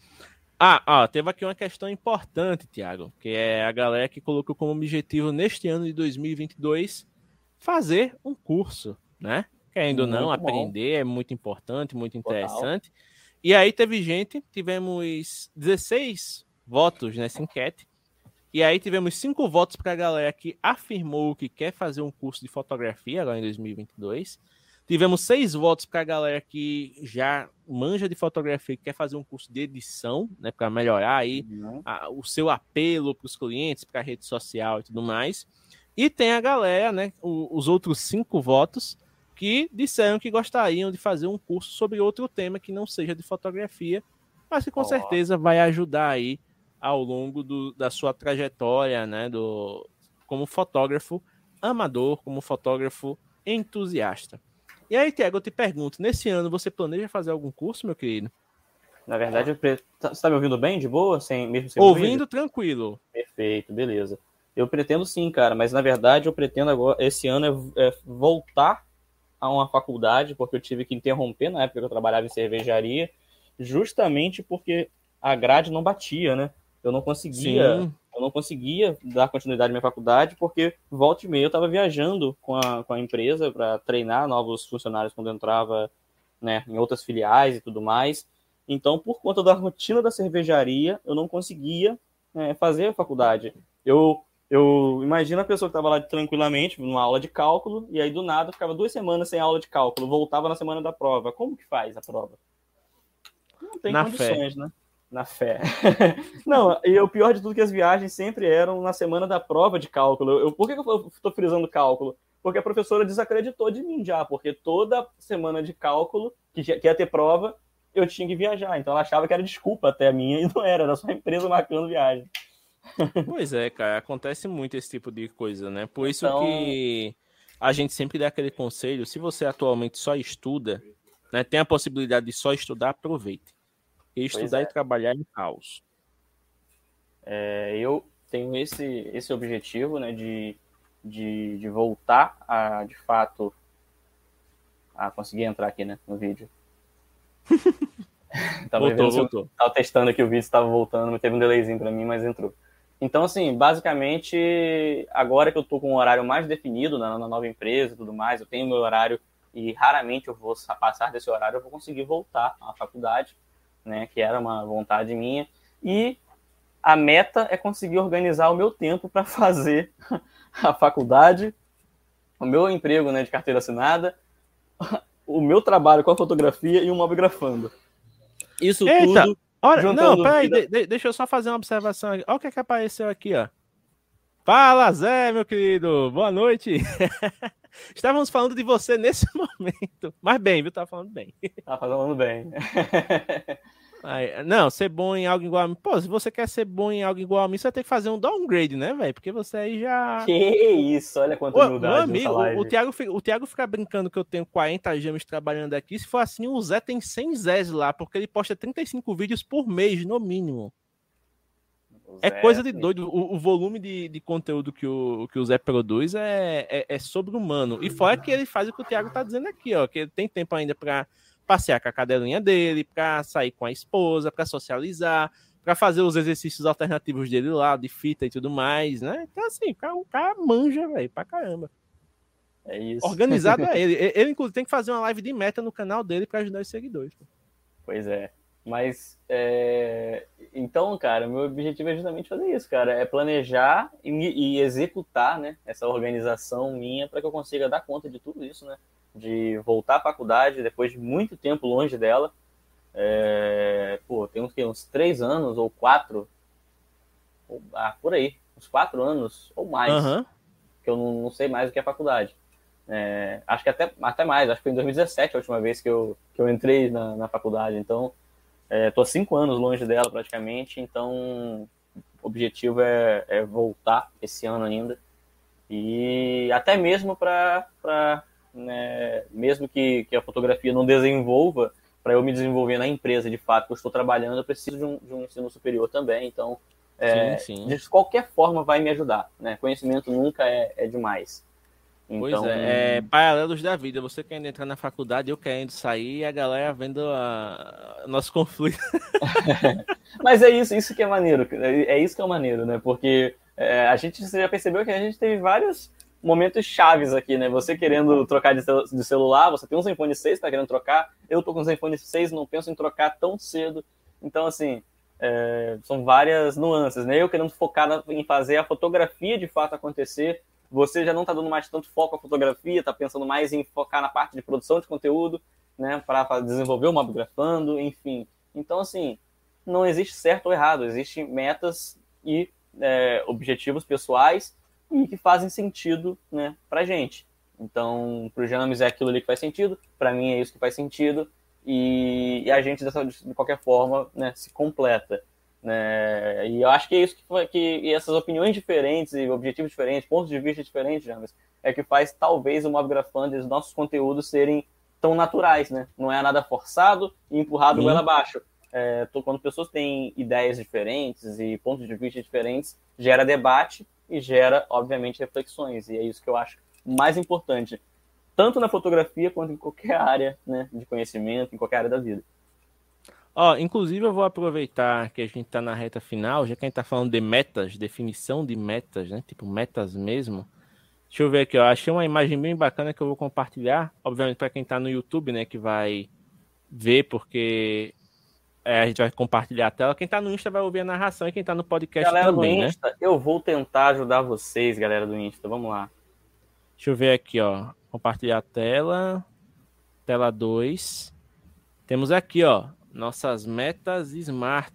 Ah, ó, teve aqui uma questão importante, Thiago, que é a galera que colocou como objetivo neste ano de 2022 fazer um curso, né? Querendo ou não, aprender é muito importante, muito interessante. Total. E aí teve gente, tivemos 16 votos nessa enquete. E aí tivemos cinco votos para a galera que afirmou que quer fazer um curso de fotografia agora em 2022. Tivemos seis votos para a galera que já manja de fotografia e quer fazer um curso de edição, né, para melhorar aí uhum. a, o seu apelo para os clientes, para a rede social e tudo mais. E tem a galera, né, o, os outros cinco votos que disseram que gostariam de fazer um curso sobre outro tema que não seja de fotografia, mas que com oh. certeza vai ajudar aí ao longo do, da sua trajetória, né, do, como fotógrafo amador, como fotógrafo entusiasta. E aí, Tiago, eu te pergunto, nesse ano você planeja fazer algum curso, meu querido? Na verdade, eu pre... Tá, você está me ouvindo bem, de boa? Sem, mesmo sem Ouvindo tranquilo. Perfeito, beleza. Eu pretendo sim, cara, mas na verdade eu pretendo agora, esse ano, é, é voltar a uma faculdade, porque eu tive que interromper na época que eu trabalhava em cervejaria, justamente porque a grade não batia, né? eu não conseguia, Sim. eu não conseguia dar continuidade à minha faculdade porque volta e meia eu estava viajando com a, com a empresa para treinar novos funcionários quando eu entrava, né, em outras filiais e tudo mais. Então, por conta da rotina da cervejaria, eu não conseguia né, fazer a faculdade. Eu eu imagino a pessoa que estava lá tranquilamente, numa aula de cálculo, e aí do nada ficava duas semanas sem aula de cálculo, voltava na semana da prova. Como que faz a prova? Não tem na condições, fé. né? Na fé. [laughs] não, e o pior de tudo é que as viagens sempre eram na semana da prova de cálculo. Eu, por que, eu estou frisando cálculo? Porque a professora desacreditou de mim já, porque toda semana de cálculo, que, que ia ter prova, eu tinha que viajar. Então ela achava que era desculpa até a minha, e não era, era só a empresa marcando viagem. Pois é, cara, acontece muito esse tipo de coisa, né? Por isso então... que a gente sempre dá aquele conselho, se você atualmente só estuda, né, tem a possibilidade de só estudar, aproveite e estudar é. e trabalhar em caos. É, eu tenho esse, esse objetivo, né, de, de, de voltar a, de fato, a conseguir entrar aqui, né, no vídeo. [laughs] [laughs] tava voltou, voltou. Tava testando aqui o vídeo, estava voltando, teve um delayzinho para mim, mas entrou. Então, assim, basicamente, agora que eu tô com um horário mais definido na, na nova empresa e tudo mais, eu tenho meu horário e raramente eu vou passar desse horário, eu vou conseguir voltar à faculdade né, que era uma vontade minha, e a meta é conseguir organizar o meu tempo para fazer [laughs] a faculdade, o meu emprego né, de carteira assinada, [laughs] o meu trabalho com a fotografia e o mobigrafando. Isso Eita, tudo. Olha, não, peraí, vida... de, deixa eu só fazer uma observação aqui. Olha o que, é que apareceu aqui, ó. Fala, Zé, meu querido. Boa noite. [laughs] Estávamos falando de você nesse [laughs] momento. Mas bem, viu? Tá falando bem. Tá falando bem. [laughs] Aí, não, ser bom em algo igual a mim. Pô, se você quer ser bom em algo igual a mim, você vai ter que fazer um downgrade, né, velho? Porque você aí já. Que isso, olha quanto Ô, Meu amigo, o, o, Thiago, o Thiago fica brincando que eu tenho 40 gemas trabalhando aqui. Se for assim, o Zé tem 100 Zés lá, porque ele posta 35 vídeos por mês, no mínimo. É coisa de doido. O, o volume de, de, conteúdo que o, que o Zé produz é, é, é sobre-humano. E fora que ele faz o que o Thiago tá dizendo aqui, ó. Que ele tem tempo ainda para passear com a cadelinha dele, para sair com a esposa, para socializar, para fazer os exercícios alternativos dele lá, de fita e tudo mais, né? Então, assim, o cara, o cara manja, velho, pra caramba. É isso. Organizado [laughs] é ele. Ele, inclusive, tem que fazer uma live de meta no canal dele para ajudar os seguidores. Pois é. Mas, é... então, cara, meu objetivo é justamente fazer isso, cara. É planejar e, e executar, né, essa organização minha para que eu consiga dar conta de tudo isso, né? De voltar à faculdade depois de muito tempo longe dela. É... Pô, tem uns, uns três anos ou quatro, ou, ah, por aí, uns quatro anos ou mais, uhum. que eu não, não sei mais o que é faculdade. É, acho que até, até mais, acho que foi em 2017 a última vez que eu, que eu entrei na, na faculdade. Então, estou é, cinco anos longe dela praticamente, então o objetivo é, é voltar esse ano ainda. E até mesmo para, né, mesmo que, que a fotografia não desenvolva, para eu me desenvolver na empresa de fato que eu estou trabalhando, eu preciso de um, de um ensino superior também. Então, é, sim, sim. de qualquer forma vai me ajudar. Né? Conhecimento nunca é, é demais. Pois então, é, é, paralelos da vida. Você querendo entrar na faculdade, eu querendo sair, e a galera vendo a... nosso conflito. [laughs] Mas é isso, isso que é maneiro. É isso que é maneiro, né? Porque é, a gente já percebeu que a gente teve vários momentos chaves aqui, né? Você querendo trocar de, de celular, você tem um Zenfone 6, tá querendo trocar. Eu tô com um Zenfone 6, não penso em trocar tão cedo. Então, assim, é, são várias nuances, né? Eu querendo focar na, em fazer a fotografia de fato acontecer você já não está dando mais tanto foco à fotografia, está pensando mais em focar na parte de produção de conteúdo, né, para desenvolver o Mobgrafando, enfim. Então, assim, não existe certo ou errado, existem metas e é, objetivos pessoais e que fazem sentido né, para gente. Então, para o James é aquilo ali que faz sentido, para mim é isso que faz sentido, e, e a gente, dessa, de qualquer forma, né, se completa. Né? E eu acho que é isso que, foi, que essas opiniões diferentes e objetivos diferentes, pontos de vista diferentes, James, é que faz talvez o Mobgrafando e os nossos conteúdos serem tão naturais, né? Não é nada forçado e empurrado goela abaixo. É, quando pessoas têm ideias diferentes e pontos de vista diferentes, gera debate e gera, obviamente, reflexões. E é isso que eu acho mais importante, tanto na fotografia quanto em qualquer área né, de conhecimento, em qualquer área da vida. Ó, inclusive eu vou aproveitar que a gente tá na reta final, já que a gente tá falando de metas, definição de metas, né? Tipo, metas mesmo. Deixa eu ver aqui, ó. Achei uma imagem bem bacana que eu vou compartilhar. Obviamente, para quem tá no YouTube, né, que vai ver, porque é, a gente vai compartilhar a tela. Quem tá no Insta vai ouvir a narração e quem tá no podcast galera também, do Insta, né? Eu vou tentar ajudar vocês, galera do Insta. Vamos lá. Deixa eu ver aqui, ó. Compartilhar a tela. Tela 2. Temos aqui, ó nossas metas smart.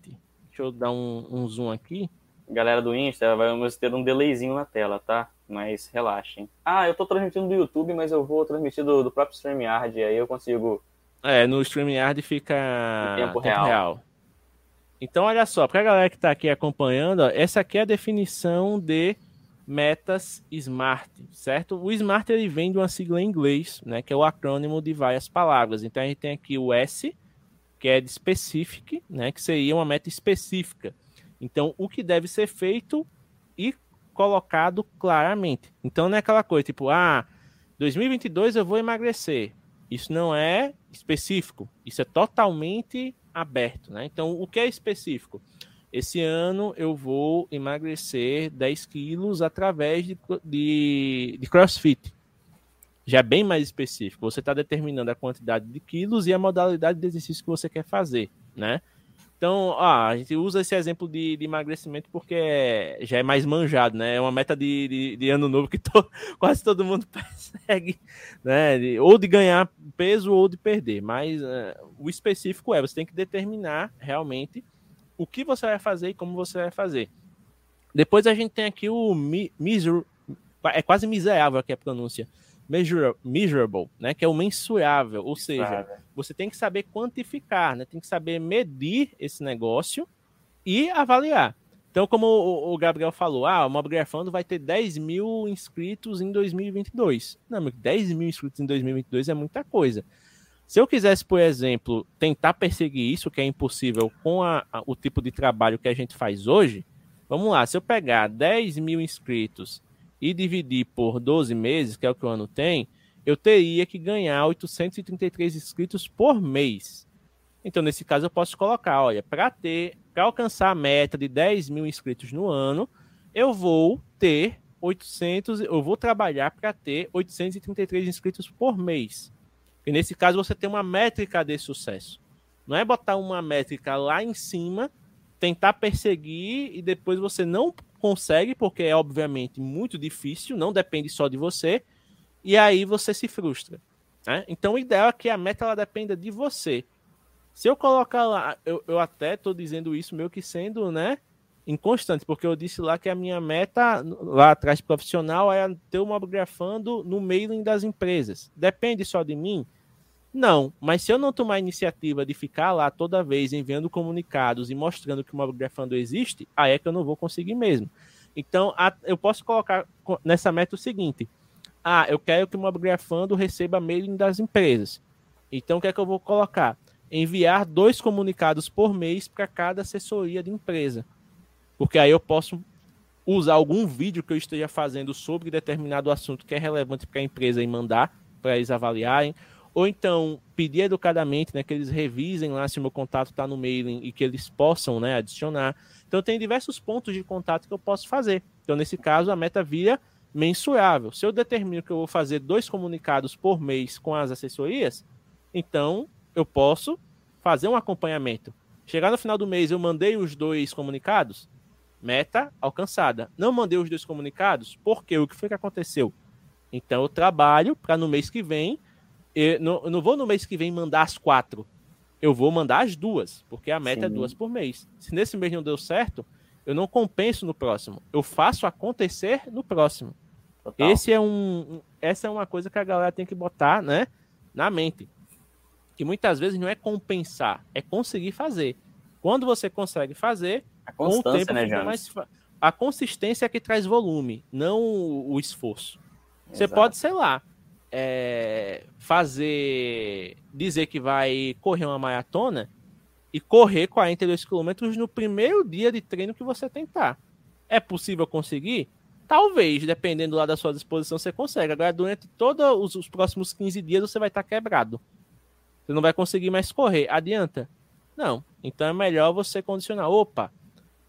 Deixa eu dar um, um zoom aqui. Galera do Insta, vamos ter um delayzinho na tela, tá? Mas relaxem. Ah, eu tô transmitindo do YouTube, mas eu vou transmitir do, do próprio StreamYard, aí eu consigo. É, no StreamYard fica em tempo, tempo real. real. Então, olha só, para a galera que está aqui acompanhando, ó, essa aqui é a definição de metas SMART, certo? O SMART ele vem de uma sigla em inglês, né, que é o acrônimo de várias palavras. Então, a gente tem aqui o S, que é de né, que seria uma meta específica. Então, o que deve ser feito e colocado claramente. Então, não é aquela coisa tipo, ah, 2022 eu vou emagrecer. Isso não é específico, isso é totalmente aberto, né? Então, o que é específico? Esse ano eu vou emagrecer 10 quilos através de, de, de crossfit já é bem mais específico. Você está determinando a quantidade de quilos e a modalidade de exercício que você quer fazer, né? Então, a gente usa esse exemplo de, de emagrecimento porque é, já é mais manjado, né? É uma meta de, de, de ano novo que to, [laughs] quase todo mundo [laughs] persegue, né? Ou de ganhar peso ou de perder. Mas uh, o específico é, você tem que determinar realmente o que você vai fazer e como você vai fazer. Depois a gente tem aqui o mi, miser, é quase miserável aqui a pronúncia measurable, né, que é o mensurável, ou seja, você tem que saber quantificar, né, tem que saber medir esse negócio e avaliar. Então, como o, Gabriel falou, ah, o Mobgrafando vai ter 10 mil inscritos em 2022. Não, 10 mil inscritos em 2022 é muita coisa. Se eu quisesse, por exemplo, tentar perseguir isso, que é impossível com a, a, o tipo de trabalho que a gente faz hoje, vamos lá, se eu pegar 10 mil inscritos e dividir por 12 meses, que é o que o ano tem, eu teria que ganhar 833 inscritos por mês. Então, nesse caso, eu posso colocar, olha, para ter, para alcançar a meta de 10 mil inscritos no ano, eu vou ter 800, eu vou trabalhar para ter 833 inscritos por mês. E nesse caso você tem uma métrica de sucesso. Não é botar uma métrica lá em cima, tentar perseguir e depois você não consegue, porque é obviamente muito difícil, não depende só de você, e aí você se frustra. Né? Então o ideal é que a meta ela dependa de você. Se eu colocar lá, eu, eu até estou dizendo isso meio que sendo, né? Inconstante, porque eu disse lá que a minha meta lá atrás profissional é ter uma grafando no mailing das empresas. Depende só de mim? Não, mas se eu não tomar a iniciativa de ficar lá toda vez enviando comunicados e mostrando que o Mobgrafando existe, aí é que eu não vou conseguir mesmo. Então, a, eu posso colocar nessa meta o seguinte: ah, eu quero que o Mobgrafando receba mailing das empresas. Então, o que é que eu vou colocar? Enviar dois comunicados por mês para cada assessoria de empresa. Porque aí eu posso usar algum vídeo que eu esteja fazendo sobre determinado assunto que é relevante para a empresa e mandar para eles avaliarem ou então pedir educadamente né, que eles revisem lá se o meu contato está no mailing e que eles possam né, adicionar. Então, tem diversos pontos de contato que eu posso fazer. Então, nesse caso, a meta via mensurável. Se eu determino que eu vou fazer dois comunicados por mês com as assessorias, então eu posso fazer um acompanhamento. Chegar no final do mês, eu mandei os dois comunicados, meta alcançada. Não mandei os dois comunicados, porque o que foi que aconteceu? Então eu trabalho para no mês que vem eu não, eu não vou no mês que vem mandar as quatro. Eu vou mandar as duas, porque a meta é Sim. é duas por mês. Se nesse mês não deu certo, eu não compenso no próximo. Eu faço acontecer no próximo. Total. Esse é um, essa é uma coisa que a galera tem que botar, né, na mente. Que muitas vezes não é compensar, é conseguir fazer. Quando você consegue fazer, a com o tempo né, mais a consistência é que traz volume, não o esforço. Exato. Você pode, sei lá, é, fazer. dizer que vai correr uma maratona e correr 42 quilômetros no primeiro dia de treino que você tentar. É possível conseguir? Talvez, dependendo lá da sua disposição, você consegue. Agora, durante todos os, os próximos 15 dias, você vai estar quebrado. Você não vai conseguir mais correr. Adianta? Não. Então é melhor você condicionar. Opa,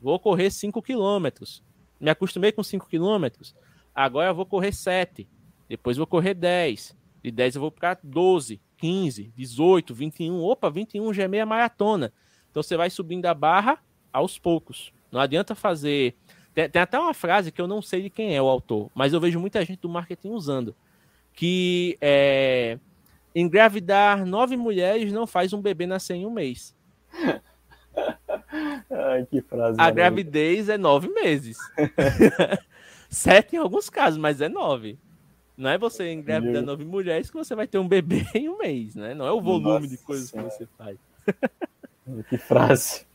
vou correr 5 quilômetros. Me acostumei com 5 quilômetros. Agora eu vou correr 7 depois vou correr 10. De 10 eu vou para 12, 15, 18, 21. Opa, 21 já é meia maratona. Então você vai subindo a barra aos poucos. Não adianta fazer. Tem, tem, até uma frase que eu não sei de quem é o autor, mas eu vejo muita gente do marketing usando. Que é. Engravidar nove mulheres não faz um bebê nascer em um mês. [laughs] Ai, que frase. A gravidez é nove meses. [laughs] Sete em alguns casos, mas é nove. Não é você engravidar nove mulheres que você vai ter um bebê [laughs] em um mês, né? Não é o volume Nossa de coisas senhora. que você faz. [laughs] Que frase.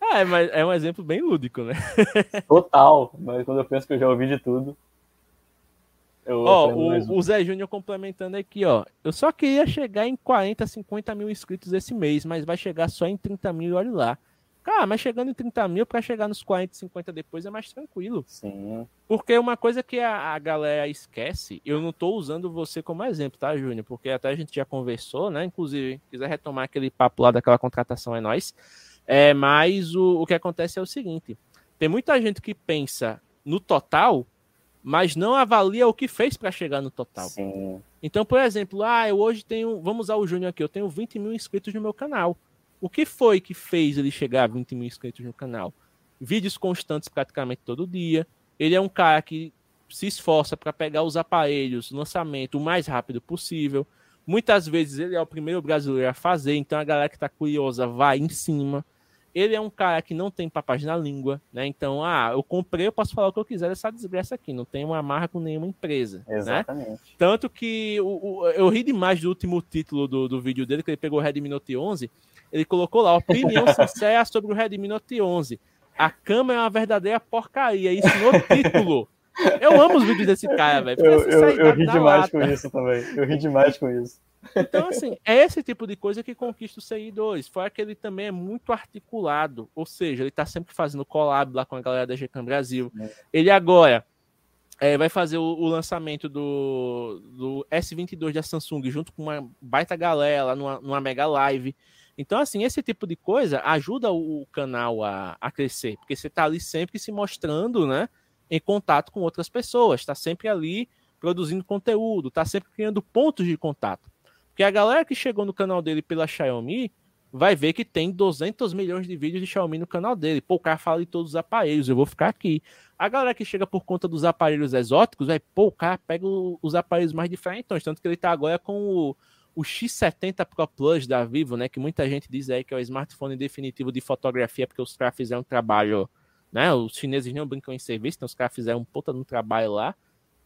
Ah, é, mas é um exemplo bem lúdico, né? [laughs] Total, mas quando eu penso que eu já ouvi de tudo. ó, o, o Zé Júnior complementando aqui, ó. Eu só queria chegar em 40, 50 mil inscritos esse mês, mas vai chegar só em 30 mil, olha lá. Cara, mas chegando em 30 mil para chegar nos 40, 50 depois é mais tranquilo. Sim. Porque uma coisa que a, a galera esquece, eu não estou usando você como exemplo, tá, Júnior? Porque até a gente já conversou, né? Inclusive, quiser retomar aquele papo lá daquela contratação é nós. É, mas o, o que acontece é o seguinte: tem muita gente que pensa no total, mas não avalia o que fez para chegar no total. Sim. Então, por exemplo, ah, eu hoje tenho, vamos usar o Júnior aqui, eu tenho 20 mil inscritos no meu canal. O que foi que fez ele chegar a 20 mil inscritos no canal? Vídeos constantes praticamente todo dia. Ele é um cara que se esforça para pegar os aparelhos, lançamento o mais rápido possível. Muitas vezes ele é o primeiro brasileiro a fazer, então a galera que está curiosa vai em cima. Ele é um cara que não tem papas na língua, né? Então, ah, eu comprei, eu posso falar o que eu quiser dessa desgraça aqui, não tem uma marra com nenhuma empresa. Né? Exatamente. Né? Tanto que o, o, eu ri demais do último título do, do vídeo dele, que ele pegou o Redmi Note 11 ele colocou lá, opinião sincera sobre o Redmi Note 11. A cama é uma verdadeira porcaria, isso no título. Eu amo os vídeos desse cara, velho. Eu, eu, eu ri demais lata. com isso também. Eu ri demais com isso. Então, assim, é esse tipo de coisa que conquista os seguidores. Fora que ele também é muito articulado. Ou seja, ele tá sempre fazendo collab lá com a galera da GCAM Brasil. É. Ele agora é, vai fazer o, o, lançamento do, do S22 da Samsung junto com uma baita galera lá numa, numa mega live. Então, assim, esse tipo de coisa ajuda o canal a, a crescer, porque você está ali sempre se mostrando, né? em contato com outras pessoas, está sempre ali produzindo conteúdo, está sempre criando pontos de contato. Porque a galera que chegou no canal dele pela Xiaomi vai ver que tem 200 milhões de vídeos de Xiaomi no canal dele. Pô, o cara fala de todos os aparelhos, eu vou ficar aqui. A galera que chega por conta dos aparelhos exóticos, vai, pô, o cara pega os aparelhos mais diferentes, tanto que ele tá agora com o, o X70 Pro Plus da Vivo, né, que muita gente diz aí que é o smartphone definitivo de fotografia, porque os caras fizeram um trabalho, né, os chineses não brincam em serviço, então os caras fizeram um puta no trabalho lá,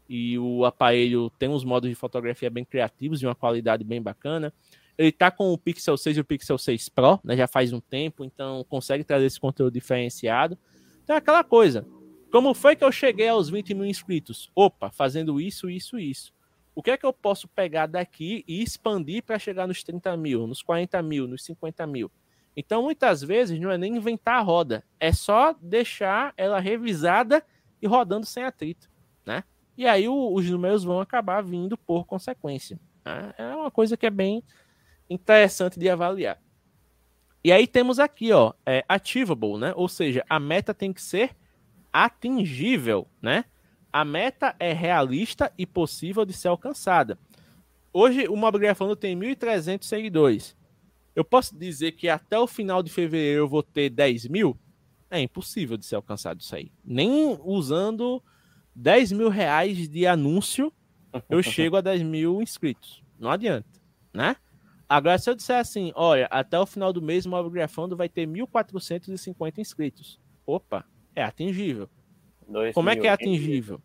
e o aparelho tem uns modos de fotografia bem criativos e uma qualidade bem bacana. Ele tá com o Pixel 6 e o Pixel 6 Pro, né? Já faz um tempo, então consegue trazer esse conteúdo diferenciado. Então é aquela coisa. Como foi que eu cheguei aos 20 mil inscritos? Opa, fazendo isso, isso, isso. O que é que eu posso pegar daqui e expandir para chegar nos 30 mil, nos 40 mil, nos 50 mil? Então, muitas vezes, não é nem inventar a roda, é só deixar ela revisada e rodando sem atrito, né? E aí o, os números vão acabar vindo por consequência. Né? É uma coisa que é bem interessante de avaliar. E aí temos aqui, ó, é achievable, né? Ou seja, a meta tem que ser atingível, né? A meta é realista e possível de ser alcançada. Hoje o Mobigrafando tem 1.300 seguidores. Eu posso dizer que até o final de fevereiro eu vou ter 10 mil? É impossível de ser alcançado isso aí. Nem usando 10 mil reais de anúncio, eu [laughs] chego a 10 mil inscritos. Não adianta, né? Agora, se eu disser assim, olha, até o final do mês o Móvel Grafando vai ter 1.450 inscritos. Opa, é atingível. Como é que é atingível?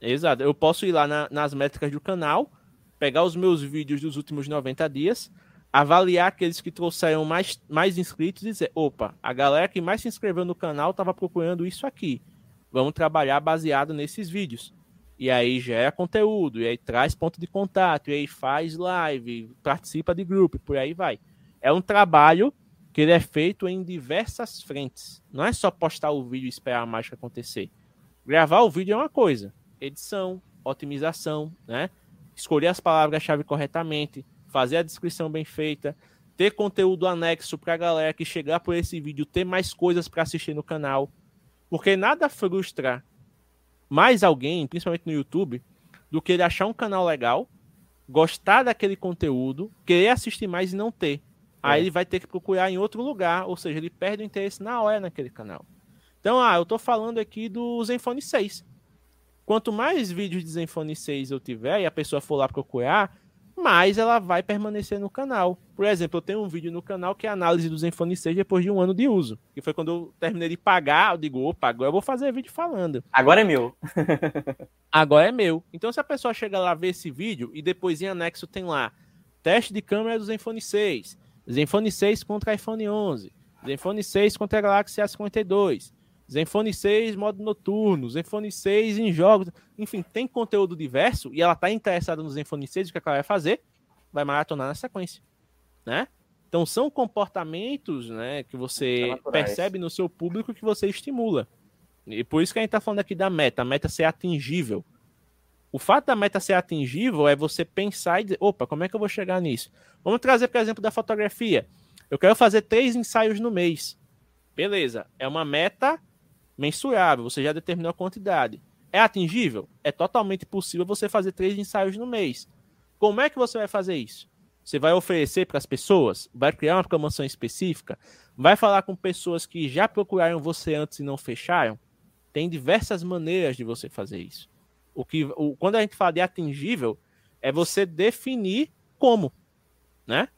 Exato. Eu posso ir lá na, nas métricas do canal, pegar os meus vídeos dos últimos 90 dias, avaliar aqueles que trouxeram mais, mais inscritos e dizer: opa, a galera que mais se inscreveu no canal estava procurando isso aqui. Vamos trabalhar baseado nesses vídeos e aí gera conteúdo, e aí traz ponto de contato, e aí faz live, participa de grupo, por aí vai. É um trabalho que ele é feito em diversas frentes. Não é só postar o vídeo e esperar a mágica acontecer. Gravar o vídeo é uma coisa, edição, otimização, né? Escolher as palavras-chave corretamente, fazer a descrição bem feita, ter conteúdo anexo para a galera que chegar por esse vídeo ter mais coisas para assistir no canal. Porque nada frustra mais alguém, principalmente no YouTube, do que ele achar um canal legal, gostar daquele conteúdo, querer assistir mais e não ter. Aí é. ele vai ter que procurar em outro lugar, ou seja, ele perde o interesse na hora naquele canal. Então, ah, eu tô falando aqui do Zenfone 6. Quanto mais vídeos de Zenfone 6 eu tiver e a pessoa for lá procurar, mais ela vai permanecer no canal. Por exemplo, eu tenho um vídeo no canal que é a análise do Zenfone 6 depois de um ano de uso. Que foi quando eu terminei de pagar, eu digo, opa, agora eu vou fazer vídeo falando. Agora é meu. [laughs] agora é meu. Então se a pessoa chega lá ver esse vídeo e depois em anexo tem lá teste de câmera do Zenfone 6, Zenfone 6 contra iPhone 11, Zenfone 6 contra a Galaxy A52, Zenfone 6 modo noturno, Zenfone 6 em jogos, enfim, tem conteúdo diverso e ela está interessada no Zenfone 6, o que ela vai fazer? Vai maratonar na sequência, né? Então são comportamentos, né, que você percebe no seu público que você estimula. E por isso que a gente está falando aqui da meta, a meta ser atingível. O fato da meta ser atingível é você pensar e dizer, opa, como é que eu vou chegar nisso? Vamos trazer, por exemplo, da fotografia. Eu quero fazer três ensaios no mês. Beleza, é uma meta mensurável, você já determinou a quantidade. É atingível? É totalmente possível você fazer três ensaios no mês. Como é que você vai fazer isso? Você vai oferecer para as pessoas? Vai criar uma promoção específica? Vai falar com pessoas que já procuraram você antes e não fecharam? Tem diversas maneiras de você fazer isso. O que, o, quando a gente fala de atingível, é você definir como, né?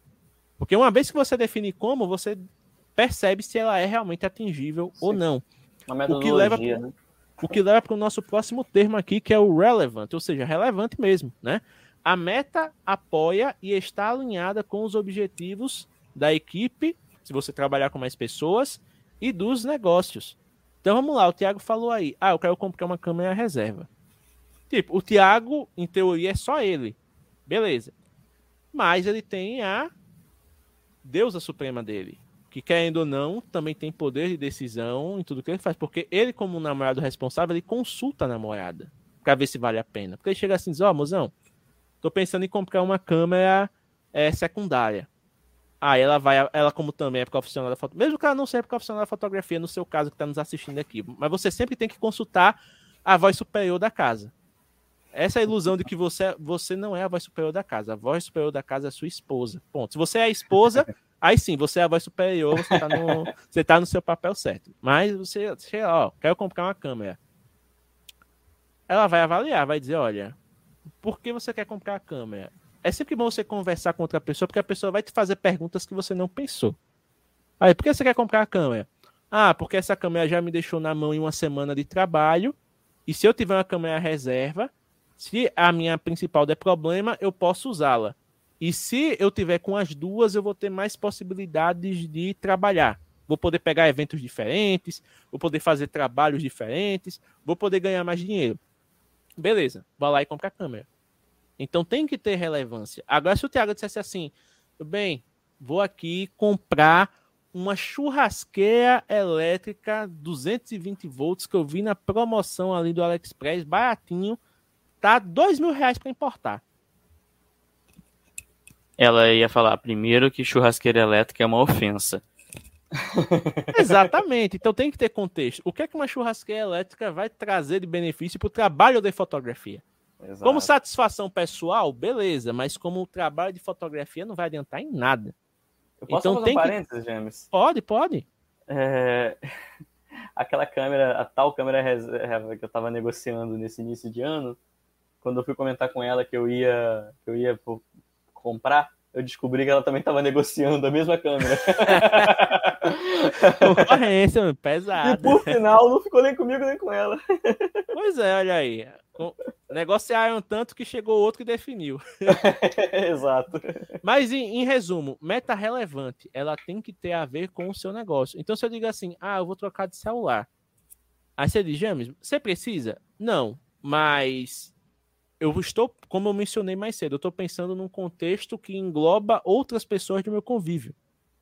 Porque uma vez que você definir como, você percebe se ela é realmente atingível Sim. ou não. O que leva né? o que leva para o nosso próximo termo aqui, que é o relevant, ou seja, relevante mesmo, né? A meta apoia e está alinhada com os objetivos da equipe, se você trabalhar com mais pessoas, e dos negócios. Então vamos lá, o Thiago falou aí, ah, eu quero comprar uma câmera reserva. Tipo, o Thiago, em teoria, é só ele. Beleza. Mas ele tem a deusa suprema dele, que querendo ou não, também tem poder de decisão em tudo que ele faz, porque ele, como namorado responsável, ele consulta a namorada para ver se vale a pena. Porque ele chega assim e diz: Ó, oh, mozão, tô pensando em comprar uma câmera é, secundária. Aí ela vai, ela como também é profissional da fotografia, mesmo que ela não seja profissional da fotografia, no seu caso que está nos assistindo aqui, mas você sempre tem que consultar a voz superior da casa. Essa é a ilusão de que você, você não é a voz superior da casa. A voz superior da casa é a sua esposa. Ponto. Se você é a esposa, [laughs] aí sim, você é a voz superior, você está no, [laughs] você tá no seu papel certo. Mas você, você, ó, quero comprar uma câmera. Ela vai avaliar, vai dizer, olha, por que você quer comprar a câmera? É sempre bom você conversar com outra pessoa, porque a pessoa vai te fazer perguntas que você não pensou. Aí, por que você quer comprar a câmera? Ah, porque essa câmera já me deixou na mão em uma semana de trabalho. E se eu tiver uma câmera reserva, se a minha principal der problema, eu posso usá-la. E se eu tiver com as duas, eu vou ter mais possibilidades de trabalhar. Vou poder pegar eventos diferentes, vou poder fazer trabalhos diferentes, vou poder ganhar mais dinheiro. Beleza, vou lá e comprar a câmera. Então tem que ter relevância. Agora, se o Thiago dissesse assim, bem, vou aqui comprar uma churrasqueira elétrica 220 volts que eu vi na promoção ali do AliExpress, baratinho, tá dois mil reais para importar. Ela ia falar primeiro que churrasqueira elétrica é uma ofensa. [laughs] Exatamente. Então tem que ter contexto. O que é que uma churrasqueira elétrica vai trazer de benefício para o trabalho de fotografia? Exato. Como satisfação pessoal, beleza, mas como trabalho de fotografia não vai adiantar em nada. Eu posso então, fazer tem um parênteses, que... James? Pode, pode. É... [laughs] Aquela câmera, a tal câmera reserva que eu estava negociando nesse início de ano, quando eu fui comentar com ela que eu ia, que eu ia comprar, eu descobri que ela também estava negociando a mesma câmera. [laughs] Concorrência, pesado. E por final, não ficou nem comigo nem com ela. Pois é, olha aí. Negociaram tanto que chegou outro que definiu. [laughs] Exato. Mas, em, em, resumo, meta relevante, ela tem que ter a ver com o seu negócio. Então, se eu digo assim, ah, eu vou trocar de celular. Aí você diz, James, você precisa? Não, mas eu estou, como eu mencionei mais cedo, eu estou pensando num contexto que engloba outras pessoas do meu convívio.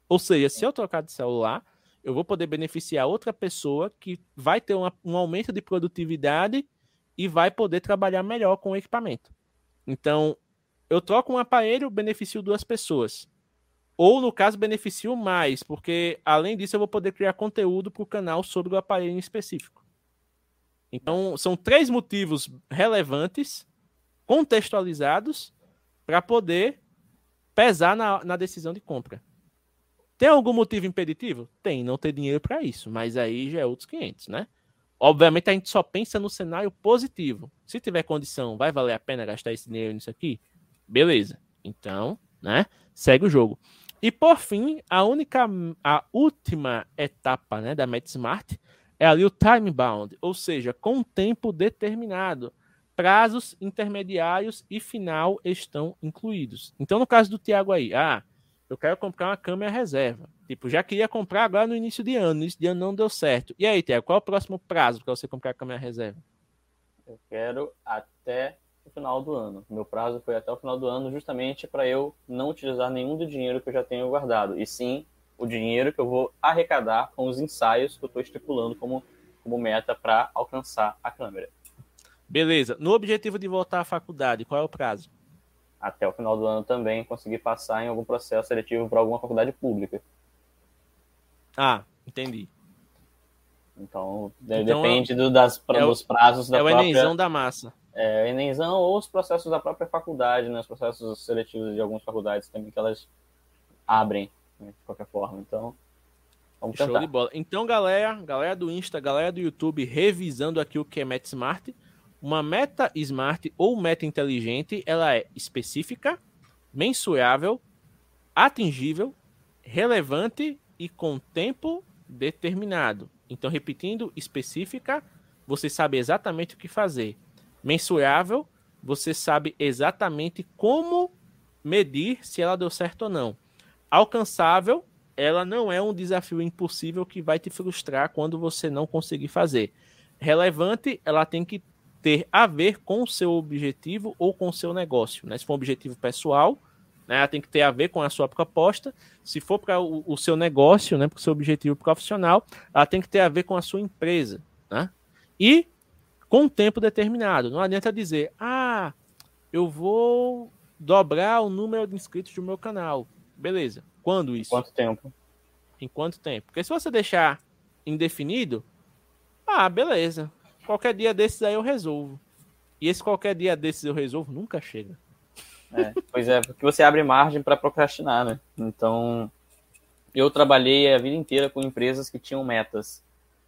Ou seja, se eu trocar de celular, eu vou poder beneficiar outra pessoa que vai ter uma, um aumento de produtividade e vai poder trabalhar melhor com o equipamento. Então, eu troco um aparelho, beneficio duas pessoas. Ou, no caso, beneficio mais, porque além disso eu vou poder criar conteúdo para o canal sobre o aparelho em específico. Então, são três motivos relevantes contextualizados para poder pesar na, na decisão de compra. Tem algum motivo impeditivo? Tem, não ter dinheiro para isso, mas aí já é outros 500, né? Obviamente a gente só pensa no cenário positivo. Se tiver condição, vai valer a pena gastar esse dinheiro nisso aqui? Beleza. Então, né? Segue o jogo. E por fim, a única, a última etapa, né, da MetSmart é ali o time bound, ou seja, com tempo determinado prazos intermediários e final estão incluídos. Então, no caso do Tiago aí, ah, eu quero comprar uma câmera reserva. Tipo, já queria comprar agora no início de ano, no início de ano não deu certo. E aí, Tiago, qual é o próximo prazo para você comprar a câmera reserva? Eu quero até o final do ano. Meu prazo foi até o final do ano, justamente para eu não utilizar nenhum do dinheiro que eu já tenho guardado, e sim o dinheiro que eu vou arrecadar com os ensaios que eu estou estipulando como, como meta para alcançar a câmera. Beleza. No objetivo de voltar à faculdade, qual é o prazo? Até o final do ano também conseguir passar em algum processo seletivo para alguma faculdade pública. Ah, entendi. Então, então depende do, das, é dos prazos da é própria... É o Enenzão da massa. É, o Enenzão ou os processos da própria faculdade, né? Os processos seletivos de algumas faculdades também que elas abrem, né? de qualquer forma. Então, vamos Show tentar. de bola. Então, galera, galera do Insta, galera do YouTube, revisando aqui o que é MetSmart. Smart uma meta smart ou meta inteligente, ela é específica, mensurável, atingível, relevante e com tempo determinado. Então, repetindo, específica, você sabe exatamente o que fazer. Mensurável, você sabe exatamente como medir se ela deu certo ou não. Alcançável, ela não é um desafio impossível que vai te frustrar quando você não conseguir fazer. Relevante, ela tem que ter a ver com o seu objetivo ou com o seu negócio. Né? Se for um objetivo pessoal, né, ela tem que ter a ver com a sua proposta. Se for para o, o, seu negócio, né, para o seu objetivo profissional, ela tem que ter a ver com a sua empresa. Né? E com um tempo determinado. Não adianta dizer, ah, eu vou dobrar o número de inscritos do meu canal. Beleza. Quando isso? Quanto tempo? Em quanto tempo? Porque se você deixar indefinido, ah, beleza qualquer dia desses aí eu resolvo. E esse qualquer dia desses eu resolvo nunca chega. É, pois é, porque você abre margem para procrastinar, né? Então, eu trabalhei a vida inteira com empresas que tinham metas,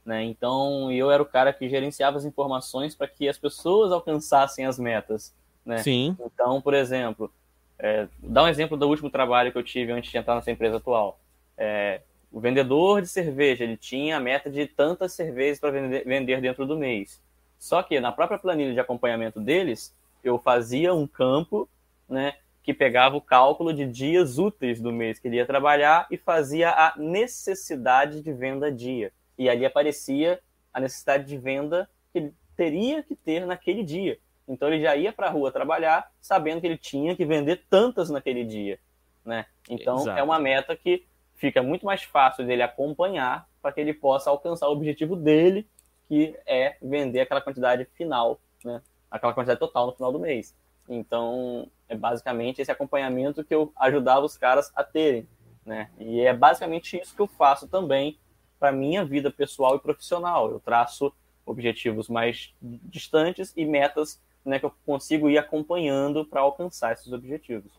né? Então, eu era o cara que gerenciava as informações para que as pessoas alcançassem as metas, né? Sim. Então, por exemplo, é, dá um exemplo do último trabalho que eu tive antes de entrar nessa empresa atual. É, o vendedor de cerveja, ele tinha a meta de tantas cervejas para vender, dentro do mês. Só que na própria planilha de acompanhamento deles, eu fazia um campo, né, que pegava o cálculo de dias úteis do mês que ele ia trabalhar e fazia a necessidade de venda dia. E ali aparecia a necessidade de venda que ele teria que ter naquele dia. Então ele já ia para a rua trabalhar sabendo que ele tinha que vender tantas naquele dia, né? Então Exato. é uma meta que fica muito mais fácil dele acompanhar para que ele possa alcançar o objetivo dele, que é vender aquela quantidade final, né? Aquela quantidade total no final do mês. Então, é basicamente esse acompanhamento que eu ajudava os caras a terem, né? E é basicamente isso que eu faço também para minha vida pessoal e profissional. Eu traço objetivos mais distantes e metas né, que eu consigo ir acompanhando para alcançar esses objetivos.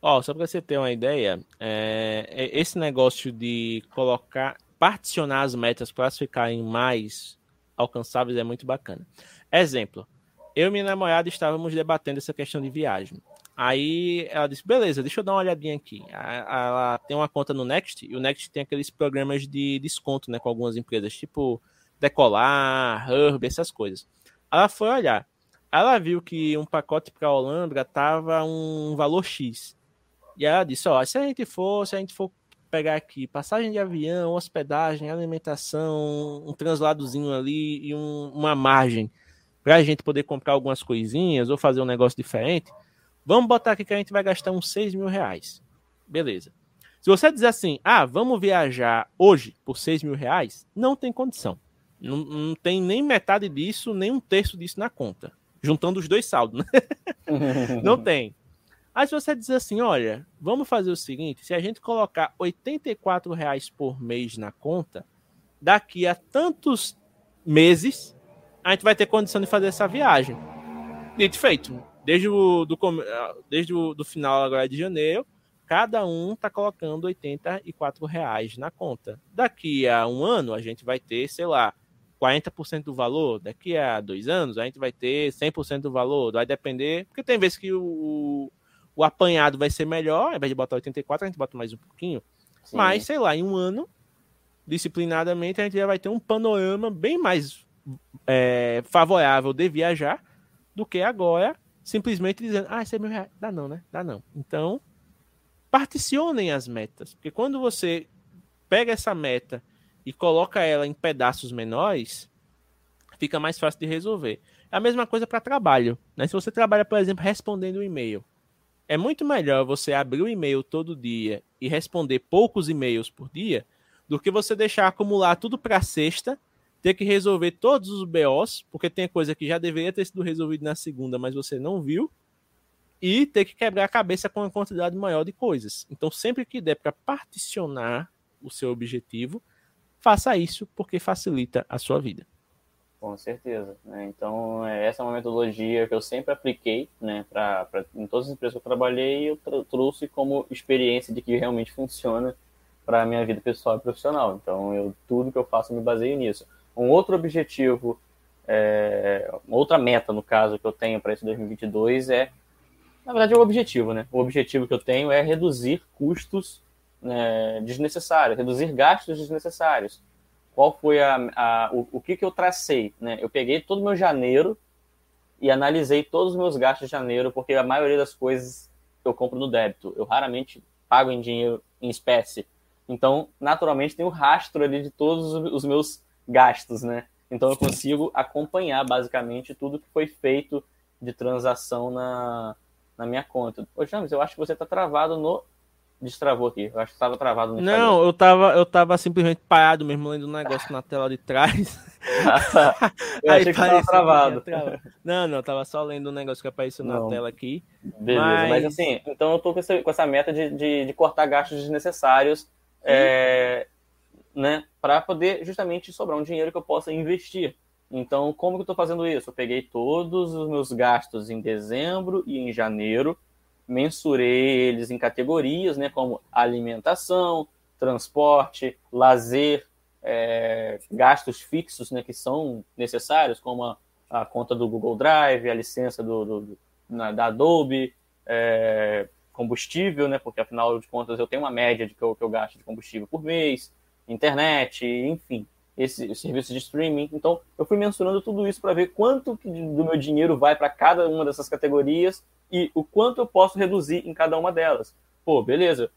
Ó, só para você ter uma ideia, é, é, esse negócio de colocar, particionar as metas para elas ficarem mais alcançáveis é muito bacana. Exemplo, eu e minha namorada estávamos debatendo essa questão de viagem. Aí ela disse: beleza, deixa eu dar uma olhadinha aqui. Ela tem uma conta no Next, e o Next tem aqueles programas de desconto né, com algumas empresas, tipo Decolar, Herb, essas coisas. Ela foi olhar. Ela viu que um pacote para a Holanda tava um valor X. E ela disse: ó, se a gente for, se a gente for pegar aqui passagem de avião, hospedagem, alimentação, um transladozinho ali e um, uma margem para a gente poder comprar algumas coisinhas ou fazer um negócio diferente, vamos botar aqui que a gente vai gastar uns 6 mil reais. Beleza. Se você dizer assim, ah, vamos viajar hoje por 6 mil reais, não tem condição. Não, não tem nem metade disso, nem um terço disso na conta juntando os dois saldos, né? [laughs] não tem. Aí se você dizer assim, olha, vamos fazer o seguinte, se a gente colocar 84 reais por mês na conta, daqui a tantos meses, a gente vai ter condição de fazer essa viagem. Dito feito, desde o do, desde o do final agora de janeiro, cada um está colocando 84 reais na conta. Daqui a um ano, a gente vai ter, sei lá, 40% do valor, daqui a dois anos a gente vai ter 100% do valor, vai depender, porque tem vezes que o, o apanhado vai ser melhor, ao invés de botar 84, a gente bota mais um pouquinho, Sim. mas sei lá, em um ano, disciplinadamente, a gente já vai ter um panorama bem mais é, favorável de viajar do que agora, simplesmente dizendo, ah, esse é mil reais, dá não, né? Dá não. Então, particionem as metas, porque quando você pega essa meta e coloca ela em pedaços menores, fica mais fácil de resolver. É a mesma coisa para trabalho. Né? Se você trabalha, por exemplo, respondendo um e-mail, é muito melhor você abrir o e-mail todo dia e responder poucos e-mails por dia do que você deixar acumular tudo para sexta, ter que resolver todos os BOs, porque tem coisa que já deveria ter sido resolvida na segunda, mas você não viu, e ter que quebrar a cabeça com uma quantidade maior de coisas. Então, sempre que der para particionar o seu objetivo, faça isso porque facilita a sua vida. Com certeza. Né? Então, é, essa é uma metodologia que eu sempre apliquei né, pra, pra, em todas as empresas que eu trabalhei eu trouxe como experiência de que realmente funciona para a minha vida pessoal e profissional. Então, eu, tudo que eu faço me baseio nisso. Um outro objetivo, é, outra meta, no caso, que eu tenho para esse 2022 é, na verdade, é o objetivo. Né? O objetivo que eu tenho é reduzir custos né, desnecessários, reduzir gastos desnecessários. Qual foi a, a o, o que, que eu tracei? Né? Eu peguei todo o meu janeiro e analisei todos os meus gastos de janeiro, porque a maioria das coisas eu compro no débito. Eu raramente pago em dinheiro, em espécie. Então, naturalmente, tem um rastro ali de todos os meus gastos, né? Então, eu consigo acompanhar, basicamente, tudo que foi feito de transação na, na minha conta. Ô, James, eu acho que você está travado no destravou aqui. Eu acho que estava travado no Não, eu tava, eu tava simplesmente parado mesmo, lendo um negócio na tela de trás. [laughs] eu achei que estava travado. Não, não, tava só lendo um negócio que apareceu não. na tela aqui. Beleza, mas... mas, assim, então eu tô com essa, com essa meta de, de, de, cortar gastos desnecessários, é, né, para poder justamente sobrar um dinheiro que eu possa investir. Então, como que eu estou fazendo isso? Eu peguei todos os meus gastos em dezembro e em janeiro, mensurei eles em categorias, né, como alimentação, transporte, lazer, é, gastos fixos né, que são necessários, como a, a, conta do Google Drive, a licença do, do na, da Adobe, é, combustível, né, porque afinal de contas eu tenho uma média de que eu, que eu gasto de combustível por mês, internet, enfim, esse, serviço de streaming. Então, eu fui mensurando tudo isso para ver quanto do meu dinheiro vai para cada uma dessas categorias e o quanto eu posso reduzir em cada uma delas. Pô, beleza,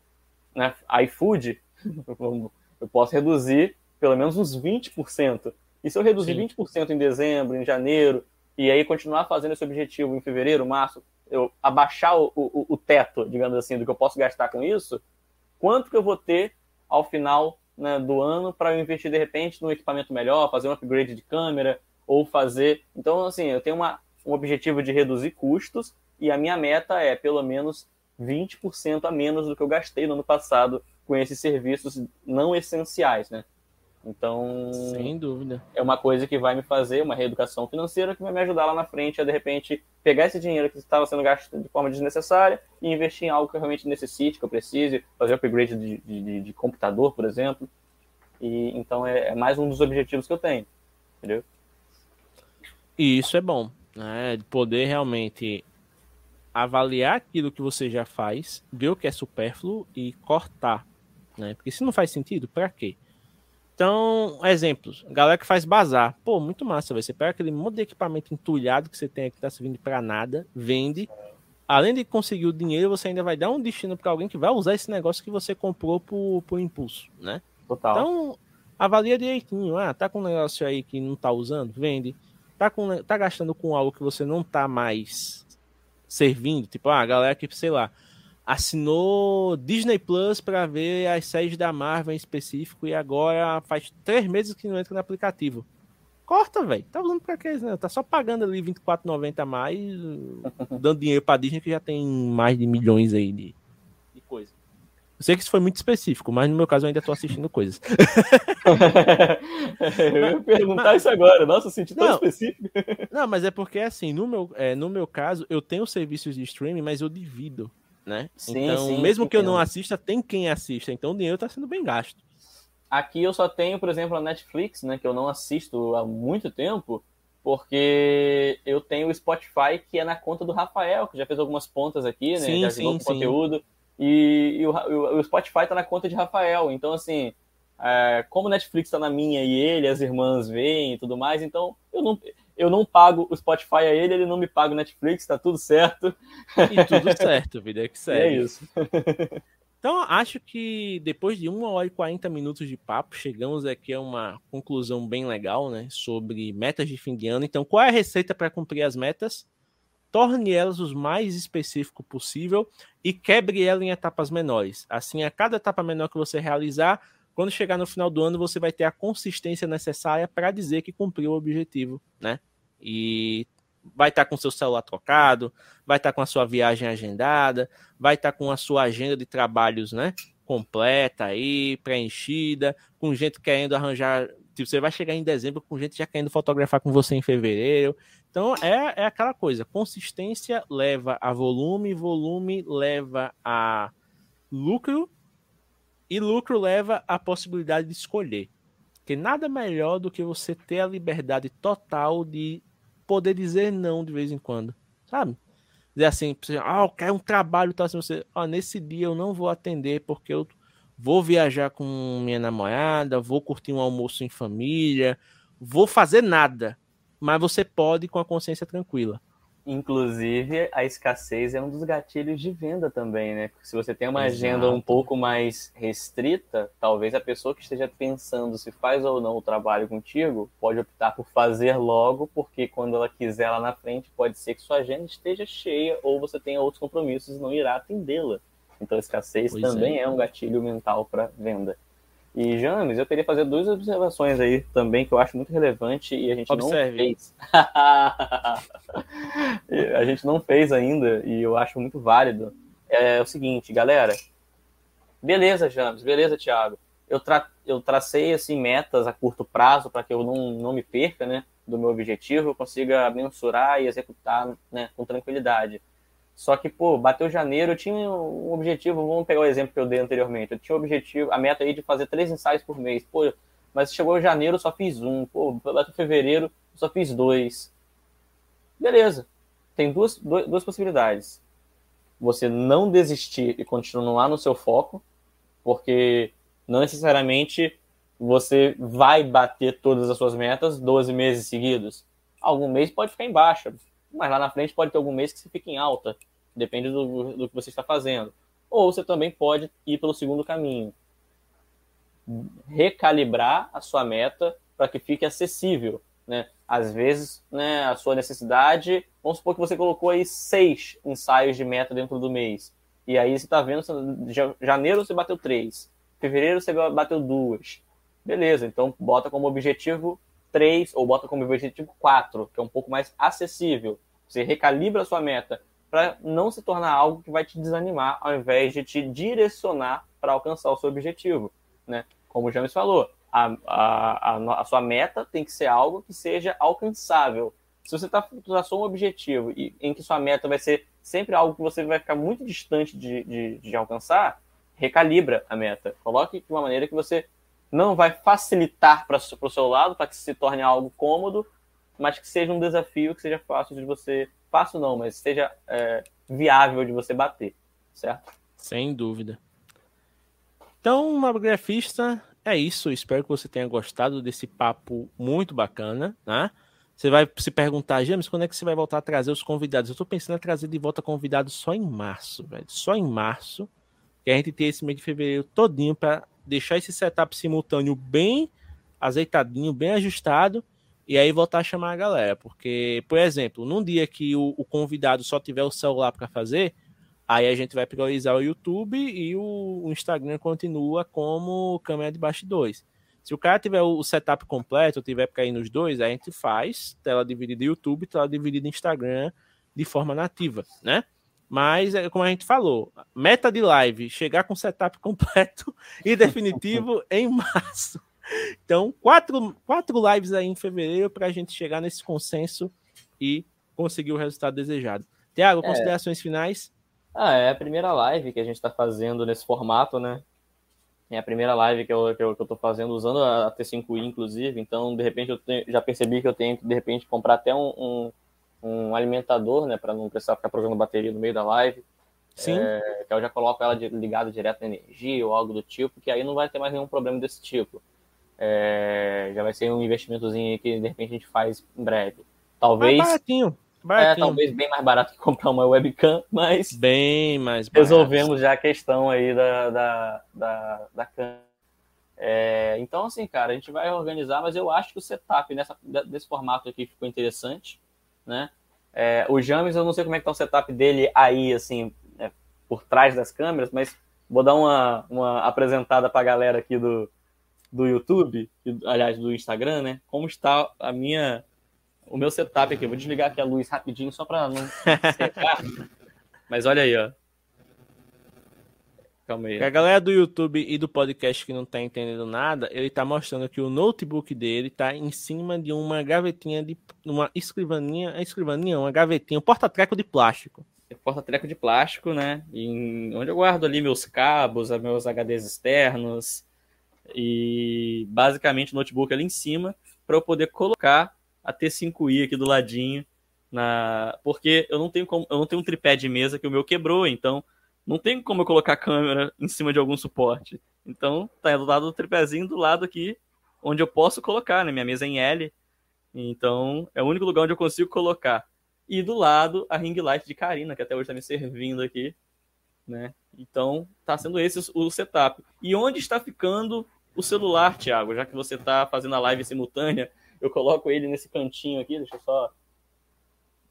né? iFood, [laughs] eu posso reduzir pelo menos uns 20%. E se eu reduzir Sim. 20% em dezembro, em janeiro, e aí continuar fazendo esse objetivo em fevereiro, março, eu abaixar o, o, o teto, digamos assim, do que eu posso gastar com isso, quanto que eu vou ter ao final né, do ano para eu investir de repente num equipamento melhor, fazer um upgrade de câmera ou fazer. Então, assim, eu tenho uma, um objetivo de reduzir custos e a minha meta é pelo menos 20% a menos do que eu gastei no ano passado com esses serviços não essenciais, né? Então, sem dúvida, é uma coisa que vai me fazer uma reeducação financeira que vai me ajudar lá na frente a de repente pegar esse dinheiro que estava sendo gasto de forma desnecessária e investir em algo que eu realmente necessite, que eu precise, fazer upgrade de, de, de computador, por exemplo. E então é, é, mais um dos objetivos que eu tenho, entendeu? E isso é bom, né? Poder realmente avaliar aquilo que você já faz, ver o que é supérfluo e cortar, né? Porque se não faz sentido, para quê? Então, exemplos, galera que faz bazar, pô, muito massa, você pega aquele monte de equipamento entulhado que você tem que tá servindo para nada, vende, além de conseguir o dinheiro, você ainda vai dar um destino para alguém que vai usar esse negócio que você comprou por, por impulso, né? Total. Então, avalia direitinho, ah, tá com um negócio aí que não tá usando, vende. Tá com tá gastando com algo que você não tá mais servindo, tipo, ah, a galera que, sei lá, assinou Disney Plus para ver as séries da Marvel em específico e agora faz três meses que não entra no aplicativo. Corta, velho. Tá usando pra quê? Né? Tá só pagando ali R$24,90 a mais, [laughs] dando dinheiro pra Disney que já tem mais de milhões aí de, de coisa. Eu sei que isso foi muito específico, mas no meu caso eu ainda tô assistindo coisas. [laughs] eu ia perguntar mas, isso agora. Nossa, eu senti tão não, específico. não, mas é porque assim, no meu, é, no meu caso, eu tenho serviços de streaming, mas eu divido né? Sim, então, sim, mesmo que eu não assista, tem quem assista. Então, o dinheiro está sendo bem gasto. Aqui eu só tenho, por exemplo, a Netflix, né? Que eu não assisto há muito tempo, porque eu tenho o Spotify que é na conta do Rafael, que já fez algumas pontas aqui, né? Já sim. conteúdo. E, e o, o, Spotify tá na conta de Rafael. Então, assim, é, como o Netflix tá na minha e ele, as irmãs veem e tudo mais, então eu não, eu não pago o Spotify a ele, ele não me paga o Netflix, tá tudo certo. E tudo [laughs] certo, vida que segue. é isso. Então, acho que depois de 1 hora e 40 minutos de papo, chegamos aqui a uma conclusão bem legal, né? Sobre metas de fim de ano. Então, qual é a receita para cumprir as metas? Torne elas o mais específico possível e quebre ela em etapas menores. Assim, a cada etapa menor que você realizar, quando chegar no final do ano, você vai ter a consistência necessária para dizer que cumpriu o objetivo, né? E vai estar tá com seu celular trocado, vai estar tá com a sua viagem agendada, vai estar tá com a sua agenda de trabalhos, né? Completa aí, preenchida, com gente querendo arranjar. Tipo, você vai chegar em dezembro com gente já querendo fotografar com você em fevereiro. Então é, é aquela coisa: consistência leva a volume, volume leva a lucro, e lucro leva a possibilidade de escolher. Porque nada melhor do que você ter a liberdade total de poder dizer não de vez em quando, sabe? Dizer assim, ah, eu quero um trabalho, tá? Assim, você, ah, nesse dia eu não vou atender porque eu vou viajar com minha namorada, vou curtir um almoço em família, vou fazer nada, mas você pode com a consciência tranquila. Inclusive, a escassez é um dos gatilhos de venda também, né? Se você tem uma Exato. agenda um pouco mais restrita, talvez a pessoa que esteja pensando se faz ou não o trabalho contigo pode optar por fazer logo, porque quando ela quiser lá na frente, pode ser que sua agenda esteja cheia ou você tenha outros compromissos e não irá atendê-la. Então, a escassez pois também é. é um gatilho mental para venda. E, James, eu queria fazer duas observações aí também que eu acho muito relevante e a gente Observe. não fez. [laughs] a gente não fez ainda e eu acho muito válido. É o seguinte, galera. Beleza, James, beleza, Thiago. Eu, tra eu tracei assim metas a curto prazo para que eu não, não me perca, né? do meu objetivo, eu consiga mensurar e executar né, com tranquilidade. Só que, pô, bateu janeiro, eu tinha um objetivo, vamos pegar o exemplo que eu dei anteriormente, eu tinha o objetivo, a meta aí de fazer três ensaios por mês, pô, mas chegou janeiro, só fiz um, pô, bateu fevereiro, só fiz dois. Beleza, tem duas, duas possibilidades. Você não desistir e continuar no seu foco, porque não necessariamente você vai bater todas as suas metas 12 meses seguidos. Algum mês pode ficar em baixa, mas lá na frente pode ter algum mês que você fique em alta. Depende do, do que você está fazendo. Ou você também pode ir pelo segundo caminho. Recalibrar a sua meta para que fique acessível. Né? Às vezes, né, a sua necessidade, vamos supor que você colocou aí seis ensaios de meta dentro do mês. E aí você está vendo, janeiro você bateu três, fevereiro você bateu duas. Beleza, então bota como objetivo três ou bota como objetivo quatro, que é um pouco mais acessível. Você recalibra a sua meta para não se tornar algo que vai te desanimar, ao invés de te direcionar para alcançar o seu objetivo. Né? Como o James falou, a, a, a, sua meta tem que ser algo que seja alcançável. Se você está traçou um objetivo e, em que sua meta vai ser sempre algo que você vai ficar muito distante de, de, de alcançar, recalibra a meta. Coloque de uma maneira que você não vai facilitar para o seu lado, para que se torne algo cômodo, mas que seja um desafio que seja fácil de você. Fácil não, mas seja é, viável de você bater, certo? Sem dúvida. Então, Magrafista, é isso. Espero que você tenha gostado desse papo muito bacana, né? Você vai se perguntar, James, quando é que você vai voltar a trazer os convidados? Eu tô pensando em trazer de volta convidados só em março, velho. Só em março. Que a gente tem esse mês de fevereiro todinho para deixar esse setup simultâneo bem azeitadinho, bem ajustado, e aí voltar a chamar a galera. Porque, por exemplo, num dia que o, o convidado só tiver o celular para fazer, Aí a gente vai priorizar o YouTube e o, Instagram continua como câmera de bastidores. Se o cara tiver o setup completo, tiver para ir nos dois, a gente faz tela dividida YouTube, tela dividida Instagram de forma nativa, né? Mas, é como a gente falou, meta de live, chegar com setup [laughs] completo e definitivo em março. Então, quatro, quatro lives aí em fevereiro para a gente chegar nesse consenso e conseguir o resultado desejado. Tiago, é. considerações é. finais? Ah, é a primeira live que a gente está fazendo nesse formato, né? É a primeira live que eu, que eu, que eu tô fazendo usando a T5i, inclusive. Então, de repente, eu tenho, já percebi que eu tenho que, de repente, comprar até um, um, um alimentador, né? Para não precisar ficar programando bateria no meio da live. Sim. É, que eu já coloco ela ligada direto na energia ou algo do tipo, que aí não vai ter mais nenhum problema desse tipo. É, já vai ser um investimentozinho aí que, de repente, a gente faz em breve. Talvez. É baratinho. É, talvez bem mais barato que comprar uma webcam, mas. Bem mais barato. Resolvemos já a questão aí da, da, da, da câmera. É, então, assim, cara, a gente vai organizar, mas eu acho que o setup nessa, desse formato aqui ficou interessante, né? É, o James, eu não sei como é que tá o setup dele aí, assim, é, por trás das câmeras, mas vou dar uma, uma apresentada para a galera aqui do, do YouTube, aliás, do Instagram, né? Como está a minha o meu setup aqui. vou desligar aqui a luz rapidinho só para não secar. [laughs] Mas olha aí, ó. Calma aí. A galera do YouTube e do podcast que não tá entendendo nada, ele tá mostrando que o notebook dele tá em cima de uma gavetinha de uma escrivaninha, a escrivaninha, uma gavetinha, um porta-treco de plástico. É porta-treco de plástico, né? Em, onde eu guardo ali meus cabos, meus HDs externos e basicamente o notebook ali em cima para eu poder colocar a T5i aqui do ladinho, na porque eu não tenho como, eu não tenho um tripé de mesa que o meu quebrou, então não tem como eu colocar a câmera em cima de algum suporte. Então tá do lado do tripézinho do lado aqui onde eu posso colocar, né? Minha mesa é em L. Então é o único lugar onde eu consigo colocar. E do lado a ring light de Karina, que até hoje está me servindo aqui, né? Então tá sendo esse o setup. E onde está ficando o celular, Thiago? Já que você está fazendo a live simultânea, eu coloco ele nesse cantinho aqui, deixa eu só.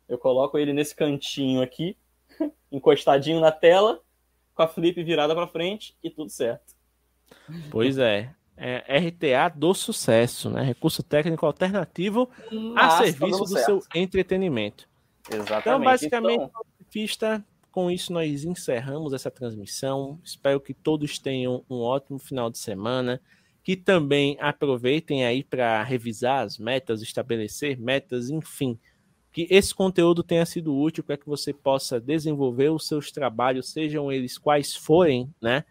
Eu coloco ele nesse cantinho aqui, [laughs] encostadinho na tela, com a flip virada para frente e tudo certo. Pois é. é. RTA do sucesso, né? Recurso técnico alternativo a serviço do certo. seu entretenimento. Exatamente. Então, basicamente, então... com isso nós encerramos essa transmissão. Espero que todos tenham um ótimo final de semana que também aproveitem aí para revisar as metas, estabelecer metas, enfim. Que esse conteúdo tenha sido útil para que você possa desenvolver os seus trabalhos, sejam eles quais forem, né,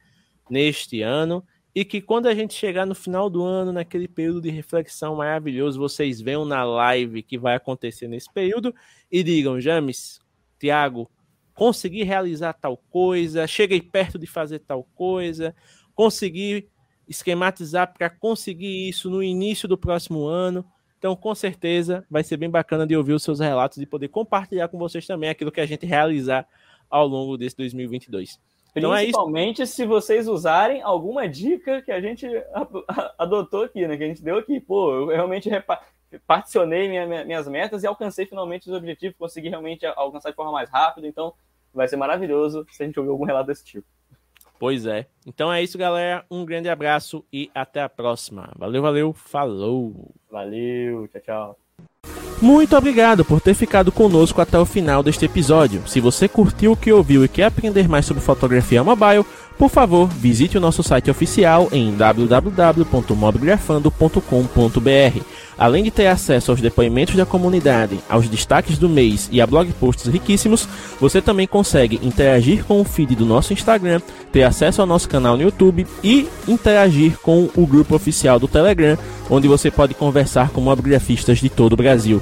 neste ano e que quando a gente chegar no final do ano, naquele período de reflexão maravilhoso, vocês venham na live que vai acontecer nesse período e digam, James, Tiago, consegui realizar tal coisa, cheguei perto de fazer tal coisa, consegui esquematizar para conseguir isso no início do próximo ano. Então, com certeza, vai ser bem bacana de ouvir os seus relatos e poder compartilhar com vocês também aquilo que a gente realizar ao longo desse 2022. Então Principalmente é se vocês usarem alguma dica que a gente adotou aqui, né? Que a gente deu aqui. Pô, eu realmente particionei minha, minhas metas e alcancei finalmente os objetivos, consegui realmente alcançar de forma mais rápida. Então, vai ser maravilhoso se a gente ouvir algum relato desse tipo. Pois é. Então é isso, galera. Um grande abraço e até a próxima. Valeu, valeu. Falou. Valeu. Tchau, tchau. Muito obrigado por ter ficado conosco até o final deste episódio. Se você curtiu o que ouviu e quer aprender mais sobre fotografia mobile, por favor, visite o nosso site oficial em www.mobgrafando.com.br. Além de ter acesso aos depoimentos da comunidade, aos destaques do mês e a blog posts riquíssimos, você também consegue interagir com o feed do nosso Instagram, ter acesso ao nosso canal no YouTube e interagir com o grupo oficial do Telegram, onde você pode conversar com mobigrafistas de todo o Brasil.